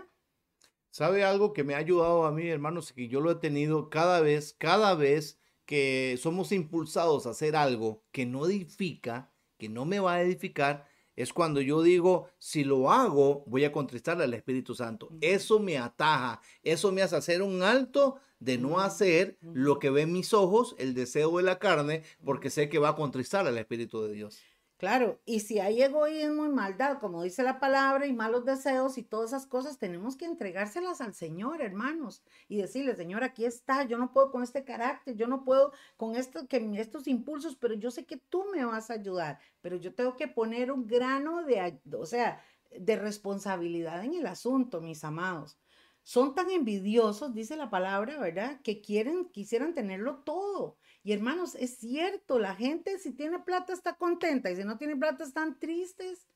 ¿Sabe algo que me ha ayudado a mí, hermanos? Que yo lo he tenido cada vez, cada vez que somos impulsados a hacer algo que no edifica, que no me va a edificar, es cuando yo digo, si lo hago, voy a contristarle al Espíritu Santo. Eso me ataja, eso me hace hacer un alto de no hacer lo que ven mis ojos, el deseo de la carne, porque sé que va a contristar al Espíritu de Dios. Claro, y si hay egoísmo y maldad, como dice la palabra, y malos deseos y todas esas cosas, tenemos que entregárselas al Señor, hermanos, y decirle, Señor, aquí está, yo no puedo con este carácter, yo no puedo con esto, que, estos impulsos, pero yo sé que tú me vas a ayudar, pero yo tengo que poner un grano de, o sea, de responsabilidad en el asunto, mis amados. Son tan envidiosos, dice la palabra, ¿verdad? Que quieren, quisieran tenerlo todo. Y hermanos, es cierto, la gente si tiene plata está contenta y si no tiene plata están tristes.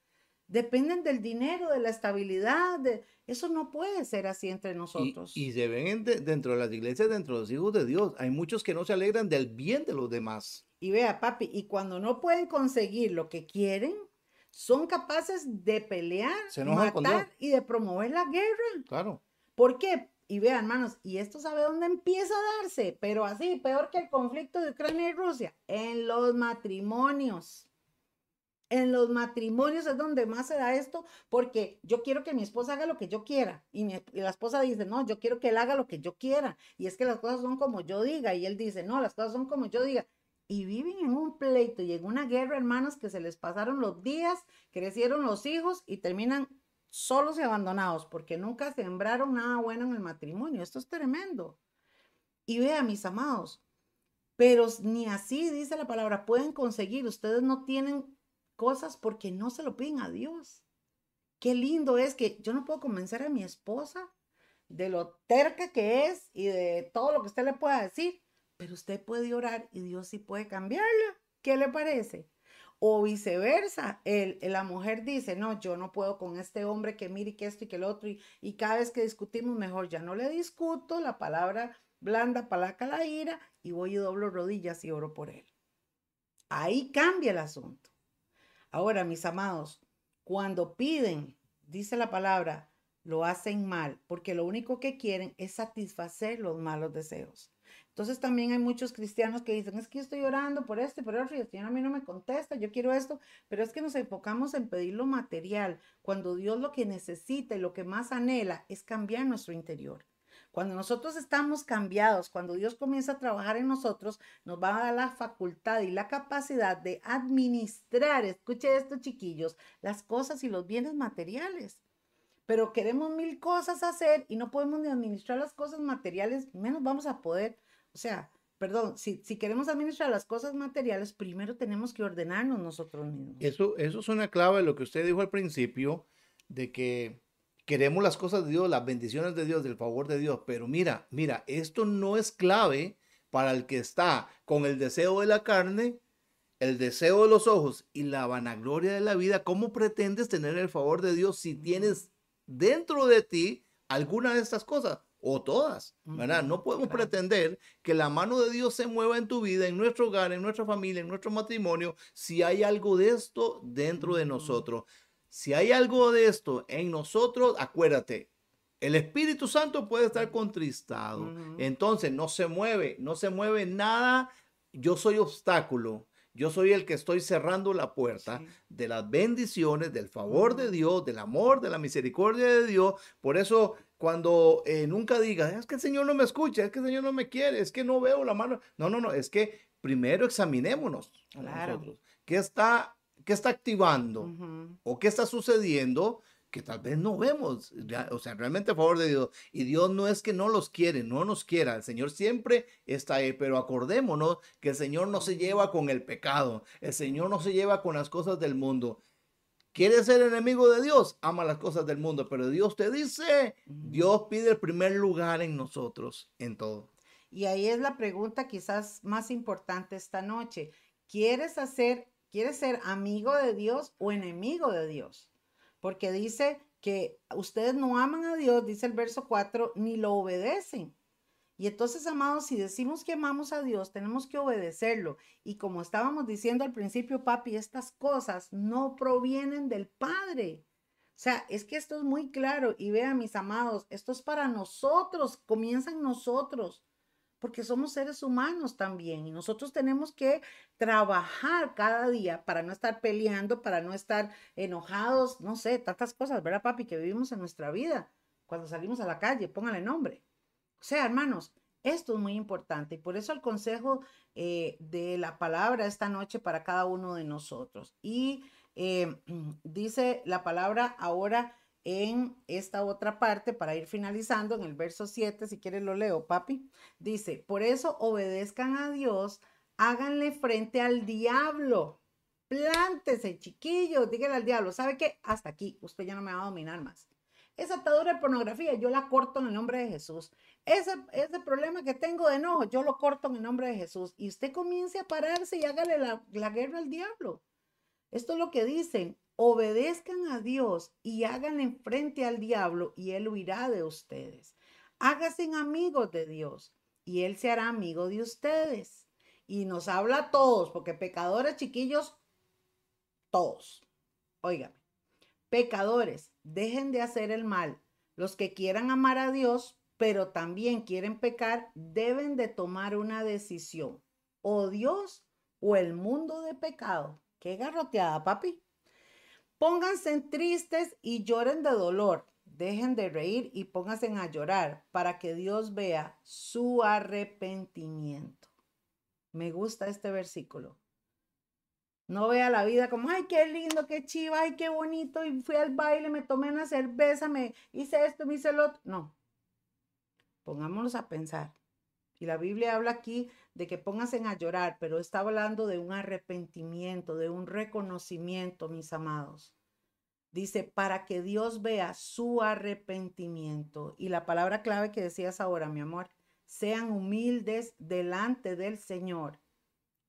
Dependen del dinero, de la estabilidad. De... Eso no puede ser así entre nosotros. Y, se ven dentro de las iglesias, dentro de los hijos de Dios. Hay muchos que no se alegran del bien de los demás. Y vea, papi, y cuando no pueden conseguir lo que quieren, son capaces de pelear, matar y de promover la guerra. Claro. ¿Por qué? Y vean, hermanos, y esto sabe dónde empieza a darse, pero así, peor que el conflicto de Ucrania y Rusia, en los matrimonios. En los matrimonios es donde más se da esto, porque yo quiero que mi esposa haga lo que yo quiera. Y, la esposa dice, no, yo quiero que él haga lo que yo quiera. Y es que las cosas son como yo diga. Y él dice, no, las cosas son como yo diga. Y viven en un pleito y en una guerra, hermanos, que se les pasaron los días, crecieron los hijos y terminan solos y abandonados porque nunca sembraron nada bueno en el matrimonio. Esto es tremendo. Y vea, mis amados, pero ni así dice la palabra, pueden conseguir. Ustedes no tienen cosas porque no se lo piden a Dios. Qué lindo es que yo no puedo convencer a mi esposa de lo terca que es y de todo lo que usted le pueda decir, pero usted puede orar y Dios sí puede cambiarla. ¿Qué le parece? O viceversa, el, la mujer dice, no, yo no puedo con este hombre que mire que esto y que el otro, y, y cada vez que discutimos, mejor ya no le discuto, la palabra blanda palaca la ira, y voy y doblo rodillas y oro por él. Ahí cambia el asunto. Ahora, mis amados, cuando piden, dice la palabra, lo hacen mal, porque lo único que quieren es satisfacer los malos deseos. Entonces también hay muchos cristianos que dicen, es que yo estoy orando por esto y por otro, y el Señor a mí no me contesta, yo quiero esto, pero es que nos enfocamos en pedir lo material, cuando Dios lo que necesita y lo que más anhela es cambiar nuestro interior. Cuando nosotros estamos cambiados, cuando Dios comienza a trabajar en nosotros, nos va a dar la facultad y la capacidad de administrar, escuche esto chiquillos, las cosas y los bienes materiales. Pero queremos mil cosas hacer y no podemos ni administrar las cosas materiales, menos vamos a poder o sea, perdón, si, si, queremos administrar las cosas materiales, primero tenemos que ordenarnos nosotros mismos. Eso, eso es una clave de lo que usted dijo al principio, de que queremos las cosas de Dios, las bendiciones de Dios, del favor de Dios. Pero mira, mira, esto no es clave para el que está con el deseo de la carne, el deseo de los ojos y la vanagloria de la vida. ¿Cómo pretendes tener el favor de Dios si tienes dentro de ti alguna de estas cosas? O todas, ¿verdad? No podemos pretender que la mano de Dios se mueva en tu vida, en nuestro hogar, en nuestra familia, en nuestro matrimonio, si hay algo de esto dentro de nosotros. Si hay algo de esto en nosotros, acuérdate, el Espíritu Santo puede estar contristado. Entonces no se mueve, no se mueve nada. Yo soy obstáculo. Yo soy el que estoy cerrando la puerta de las bendiciones, del favor de Dios, del amor, de la misericordia de Dios. Por eso cuando eh, nunca digas, es que el Señor no me escucha, es que el Señor no me quiere, es que no veo la mano. No, no, no, es que primero examinémonos nosotros. ¿Qué está, qué está activando o qué está sucediendo que tal vez no vemos? o sea, realmente a favor de Dios. Y Dios no es que no los quiere, no nos quiera. El Señor siempre está ahí, pero acordémonos que el Señor no se lleva con el pecado, el Señor no se lleva con las cosas del mundo. ¿Quieres ser enemigo de Dios? Ama las cosas del mundo, pero Dios te dice, Dios pide el primer lugar en nosotros, en todo. Y ahí es la pregunta quizás más importante esta noche. ¿Quieres hacer, quieres ser amigo de Dios o enemigo de Dios? Porque dice que ustedes no aman a Dios, dice el verso 4, ni lo obedecen. Y entonces, amados, si decimos que amamos a Dios, tenemos que obedecerlo. Y como estábamos diciendo al principio, papi, estas cosas no provienen del Padre. O sea, es que esto es muy claro. Y vean, mis amados, esto es para nosotros, comienzan nosotros, porque somos seres humanos también. Y nosotros tenemos que trabajar cada día para no estar peleando, para no estar enojados, no sé, tantas cosas, ¿verdad, papi? Que vivimos en nuestra vida. Cuando salimos a la calle, póngale nombre. O sea, hermanos, esto es muy importante y por eso el consejo eh, de la palabra esta noche para cada uno de nosotros. Y eh, [clears throat] dice la palabra ahora en esta otra parte para ir finalizando en el verso 7, si quieres lo leo, papi. Dice, por eso obedezcan a Dios, háganle frente al diablo. Plántese, chiquillos, díganle al diablo, ¿sabe qué? Hasta aquí, usted ya no me va a dominar más. Esa atadura de pornografía, yo la corto en el nombre de Jesús. Ese, ese problema que tengo de enojo, yo lo corto en el nombre de Jesús. Y usted comience a pararse y hágale la, guerra al diablo. Esto es lo que dicen. Obedezcan a Dios y háganle frente al diablo y él huirá de ustedes. Háganse amigos de Dios y él se hará amigo de ustedes. Y nos habla a todos, porque pecadores chiquillos, todos. Oigan, Pecadores, dejen de hacer el mal. Los que quieran amar a Dios, pero también quieren pecar, deben de tomar una decisión. O Dios o el mundo de pecado. Qué garroteada, papi. Pónganse tristes y lloren de dolor. Dejen de reír y pónganse a llorar para que Dios vea su arrepentimiento. Me gusta este versículo. No vea la vida como, ay, qué lindo, qué chiva, ay, qué bonito, y fui al baile, me tomé una cerveza, me hice esto, me hice lo otro. No. Pongámonos a pensar. Y la Biblia habla aquí de que pónganse a llorar, pero está hablando de un arrepentimiento, de un reconocimiento, mis amados. Dice, para que Dios vea su arrepentimiento. Y la palabra clave que decías ahora, mi amor, sean humildes delante del Señor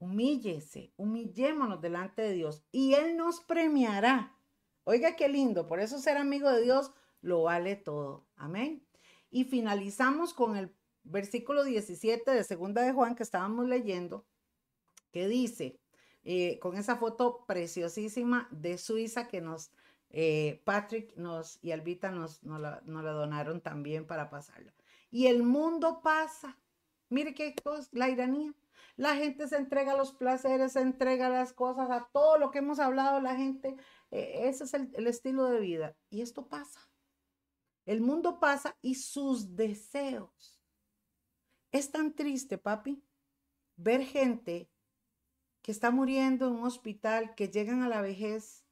Humíllese, humillémonos delante de Dios y Él nos premiará. Oiga qué lindo, por eso ser amigo de Dios lo vale todo. Amén. Y finalizamos con el versículo 17 de segunda de Juan que estábamos leyendo, que dice, eh, con esa foto preciosísima de Suiza que nos, eh, Patrick nos y Albita nos, nos, la, donaron también para pasarla. Y el mundo pasa. Mire qué cosa, la iranía. La gente se entrega a los placeres, se entrega a las cosas, a todo lo que hemos hablado, la gente, eh, ese es el estilo de vida. Y esto pasa. El mundo pasa y sus deseos. Es tan triste, papi, ver gente que está muriendo en un hospital, que llegan a la vejez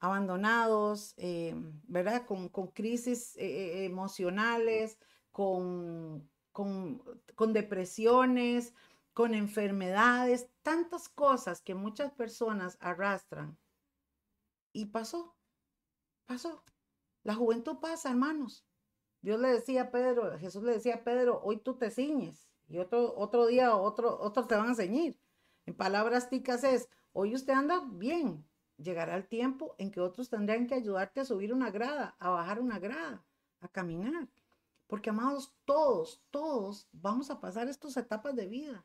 abandonados, eh, ¿verdad? Con, con crisis eh, emocionales, con, con, con depresiones, con enfermedades, tantas cosas que muchas personas arrastran. Y pasó, pasó. La juventud pasa, hermanos. Dios le decía Pedro, Jesús le decía a Pedro, hoy tú te ciñes y otro, otro día otro, otros te van a ceñir. En palabras ticas es, hoy usted anda bien, llegará el tiempo en que otros tendrán que ayudarte a subir una grada, a bajar una grada, a caminar. Porque amados, todos, todos vamos a pasar estas etapas de vida.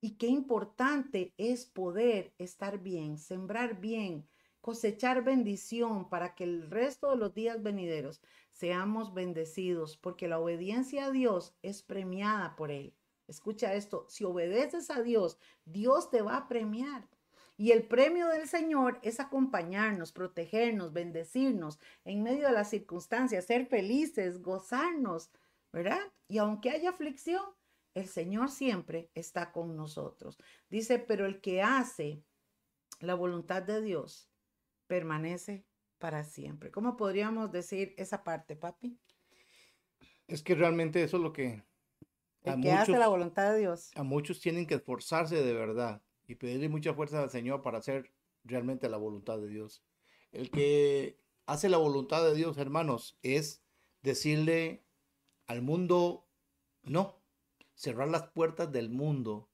Y qué importante es poder estar bien, sembrar bien, cosechar bendición para que el resto de los días venideros seamos bendecidos, porque la obediencia a Dios es premiada por Él. Escucha esto, si obedeces a Dios, Dios te va a premiar. Y el premio del Señor es acompañarnos, protegernos, bendecirnos en medio de las circunstancias, ser felices, gozarnos, ¿verdad? Y aunque haya aflicción, el Señor siempre está con nosotros. Dice, pero el que hace la voluntad de Dios permanece para siempre. ¿Cómo podríamos decir esa parte, papi? Es que realmente eso es lo que... El que hace la voluntad de Dios. A muchos tienen que esforzarse de verdad y pedirle mucha fuerza al Señor para hacer realmente la voluntad de Dios. El que hace la voluntad de Dios, hermanos, es decirle al mundo no cerrar las puertas del mundo,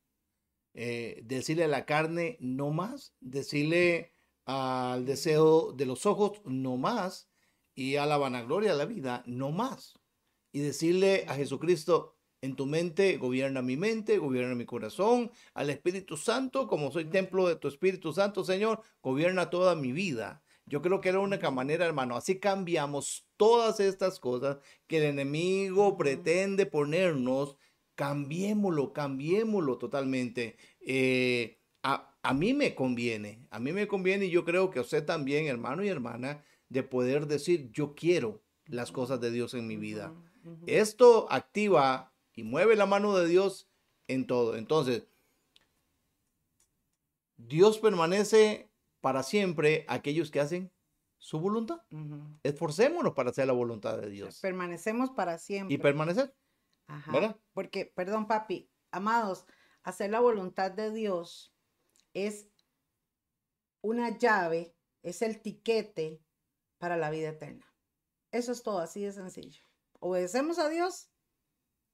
eh, decirle a la carne no más, decirle al deseo de los ojos no más y a la vanagloria de la vida no más. Y decirle a Jesucristo, en tu mente, gobierna mi mente, gobierna mi corazón, al Espíritu Santo, como soy templo de tu Espíritu Santo, Señor, gobierna toda mi vida. Yo creo que era la única manera, hermano. Así cambiamos todas estas cosas que el enemigo pretende ponernos. Cambiémoslo, cambiémoslo totalmente. Eh, a, a, mí me conviene, a mí me conviene y yo creo que a usted también, hermano y hermana, de poder decir, yo quiero las cosas de Dios en mi vida. Esto activa y mueve la mano de Dios en todo. Entonces, Dios permanece para siempre aquellos que hacen su voluntad. Esforcémonos para hacer la voluntad de Dios. Permanecemos para siempre. Y permanecer. Ajá. Porque, perdón, papi, amados, hacer la voluntad de Dios es una llave, es el tiquete para la vida eterna. Eso es todo, así de sencillo. Obedecemos a Dios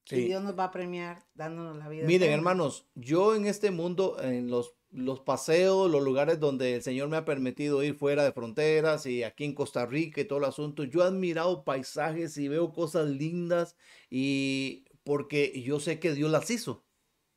y Dios nos va a premiar dándonos la vida. Miren, hermanos, yo en este mundo, en los, los paseos, los lugares donde el Señor me ha permitido ir fuera de fronteras y aquí en Costa Rica y todo el asunto, yo he admirado paisajes y veo cosas lindas y porque yo sé que Dios las hizo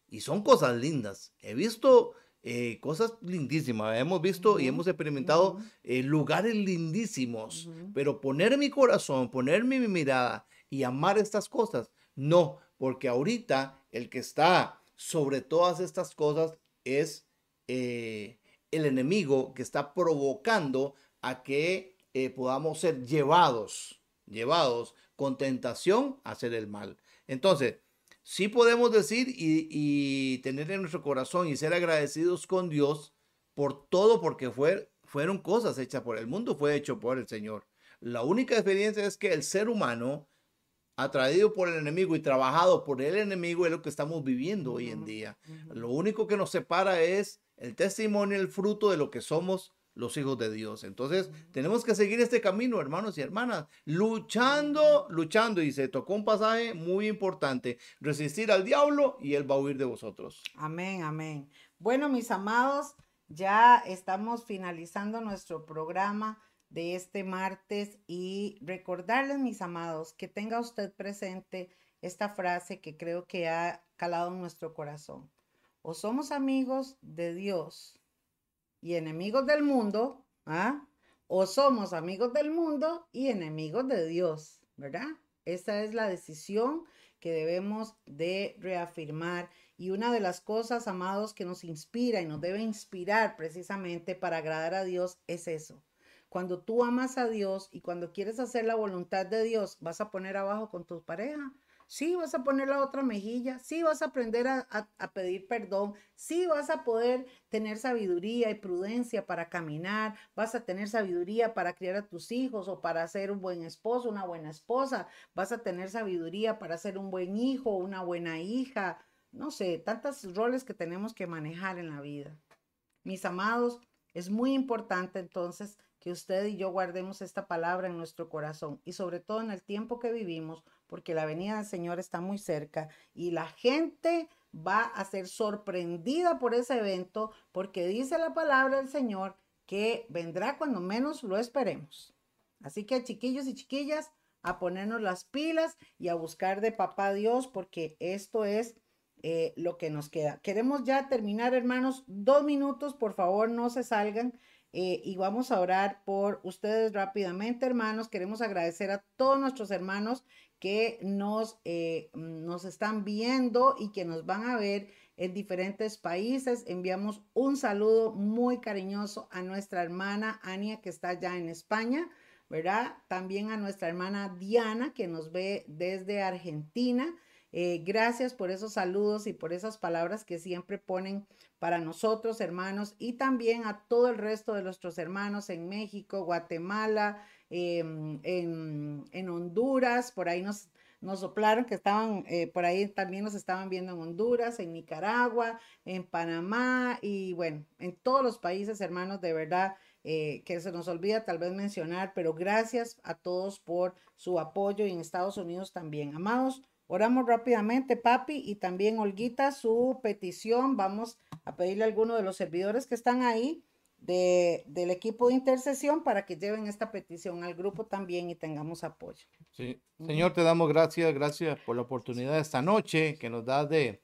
y son cosas lindas. He visto eh, cosas lindísimas, hemos visto y hemos experimentado eh, lugares lindísimos, pero poner mi corazón, poner mi mirada y amar estas cosas no, porque ahorita el que está sobre todas estas cosas es eh, el enemigo que está provocando a que eh, podamos ser llevados, llevados con tentación a hacer el mal. Entonces, sí podemos decir y, tener en nuestro corazón y ser agradecidos con Dios por todo, porque fue, fueron cosas hechas por el mundo, fue hecho por el Señor. La única diferencia es que el ser humano atraído por el enemigo y trabajado por el enemigo es lo que estamos viviendo hoy en día. Lo único que nos separa es el testimonio, el fruto de lo que somos los hijos de Dios. Entonces, tenemos que seguir este camino, hermanos y hermanas, luchando, luchando. Y se tocó un pasaje muy importante, resistir al diablo y él va a huir de vosotros. Amén, amén. Bueno, mis amados, ya estamos finalizando nuestro programa de este martes y recordarles, mis amados, que tenga usted presente esta frase que creo que ha calado en nuestro corazón. O somos amigos de Dios y enemigos del mundo, ¿ah? O somos amigos del mundo y enemigos de Dios, ¿verdad? Esa es la decisión que debemos de reafirmar y una de las cosas, amados, que nos inspira y nos debe inspirar precisamente para agradar a Dios es eso, cuando tú amas a Dios y cuando quieres hacer la voluntad de Dios, vas a poner abajo con tu pareja. Sí, vas a poner la otra mejilla. Sí, vas a aprender a, a, pedir perdón. Sí, vas a poder tener sabiduría y prudencia para caminar. Vas a tener sabiduría para criar a tus hijos o para ser un buen esposo, una buena esposa. Vas a tener sabiduría para ser un buen hijo, una buena hija. No sé, tantos roles que tenemos que manejar en la vida. Mis amados, es muy importante entonces que usted y yo guardemos esta palabra en nuestro corazón y sobre todo en el tiempo que vivimos, porque la venida del Señor está muy cerca y la gente va a ser sorprendida por ese evento porque dice la palabra del Señor que vendrá cuando menos lo esperemos. Así que chiquillos y chiquillas, a ponernos las pilas y a buscar de papá Dios porque esto es eh, lo que nos queda. Queremos ya terminar, hermanos. Dos minutos, por favor, no se salgan. Eh, y vamos a orar por ustedes rápidamente, hermanos. Queremos agradecer a todos nuestros hermanos que nos, eh, nos están viendo y que nos van a ver en diferentes países. Enviamos un saludo muy cariñoso a nuestra hermana Ania, que está ya en España, ¿verdad? También a nuestra hermana Diana, que nos ve desde Argentina. Eh, gracias por esos saludos y por esas palabras que siempre ponen para nosotros, hermanos, y también a todo el resto de nuestros hermanos en México, Guatemala, em, en, Honduras, por ahí nos, nos soplaron que estaban, eh, por ahí también nos estaban viendo en Honduras, en Nicaragua, en Panamá y bueno, en todos los países, hermanos, de verdad. Eh, que se nos olvida tal vez mencionar, pero gracias a todos por su apoyo y en Estados Unidos también. Amados, Oramos rápidamente, papi, y también Olguita, su petición. Vamos a pedirle a alguno de los servidores que están ahí de, del equipo de intercesión para que lleven esta petición al grupo también y tengamos apoyo. Sí. Señor, te damos gracias, gracias por la oportunidad de esta noche que nos da de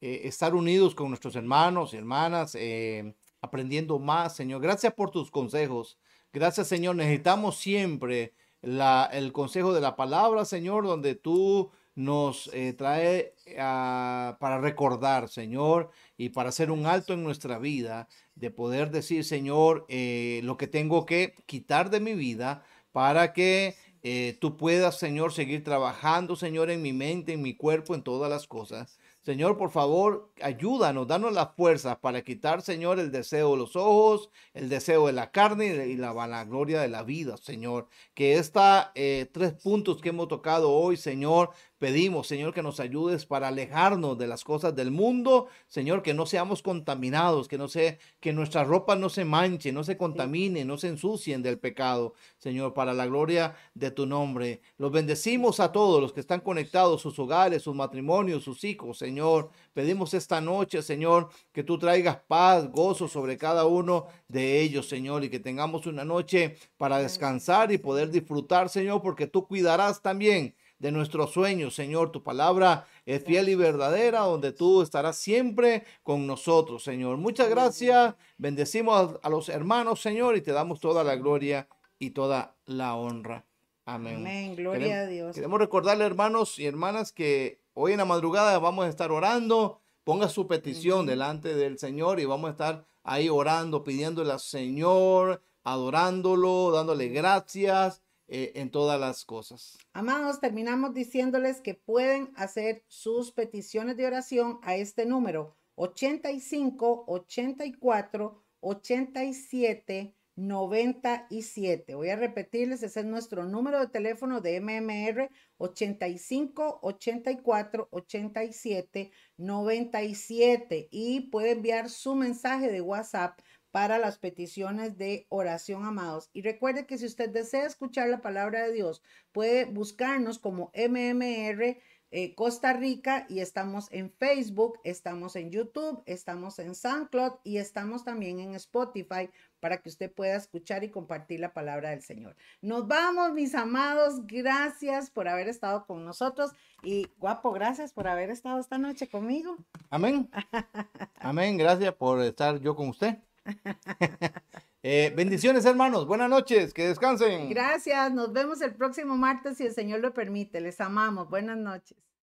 eh, estar unidos con nuestros hermanos y hermanas, eh, aprendiendo más, Señor. Gracias por tus consejos. Gracias, Señor. Necesitamos siempre la, el consejo de la palabra, Señor, donde tú nos eh, trae para recordar, Señor, y para hacer un alto en nuestra vida, de poder decir, Señor, eh, lo que tengo que quitar de mi vida para que eh, tú puedas, Señor, seguir trabajando, Señor, en mi mente, en mi cuerpo, en todas las cosas. Señor, por favor, ayúdanos, danos las fuerzas para quitar, Señor, el deseo de los ojos, el deseo de la carne y la vanagloria de la vida, Señor. Que estos eh, tres puntos que hemos tocado hoy, Señor, Pedimos, Señor, que nos ayudes para alejarnos de las cosas del mundo, Señor, que no seamos contaminados, que no sea, que nuestra ropa no se manche, no se contamine, no se ensucien del pecado, Señor, para la gloria de tu nombre. Los bendecimos a todos los que están conectados, sus hogares, sus matrimonios, sus hijos, Señor. Pedimos esta noche, Señor, que tú traigas paz, gozo sobre cada uno de ellos, Señor, y que tengamos una noche para descansar y poder disfrutar, Señor, porque tú cuidarás también de nuestros sueños, Señor. Tu palabra es fiel y verdadera, donde tú estarás siempre con nosotros, Señor. Muchas gracias. Bendecimos a, los hermanos, Señor, y te damos toda la gloria y toda la honra. Amén. Amén. Gloria a Dios. Queremos recordarle, hermanos y hermanas, que hoy en la madrugada vamos a estar orando. Ponga su petición delante del Señor y vamos a estar ahí orando, pidiéndole al Señor, adorándolo, dándole gracias eh, en todas las cosas. Amados, terminamos diciéndoles que pueden hacer sus peticiones de oración a este número 85 84 87 97. Voy a repetirles, ese es nuestro número de teléfono de MMR 85 84 87 97 y puede enviar su mensaje de WhatsApp para las peticiones de oración, amados. Y recuerde que si usted desea escuchar la palabra de Dios, puede buscarnos como MMR eh, Costa Rica y estamos en Facebook, estamos en YouTube, estamos en SoundCloud y estamos también en Spotify para que usted pueda escuchar y compartir la palabra del Señor. Nos vamos, mis amados. Gracias por haber estado con nosotros y guapo, gracias por haber estado esta noche conmigo. Amén. [laughs] Amén. Gracias por estar yo con usted. [laughs] Eh, bendiciones, hermanos. Buenas noches. Que descansen. Gracias. Nos vemos el próximo martes si el Señor lo permite. Les amamos. Buenas noches.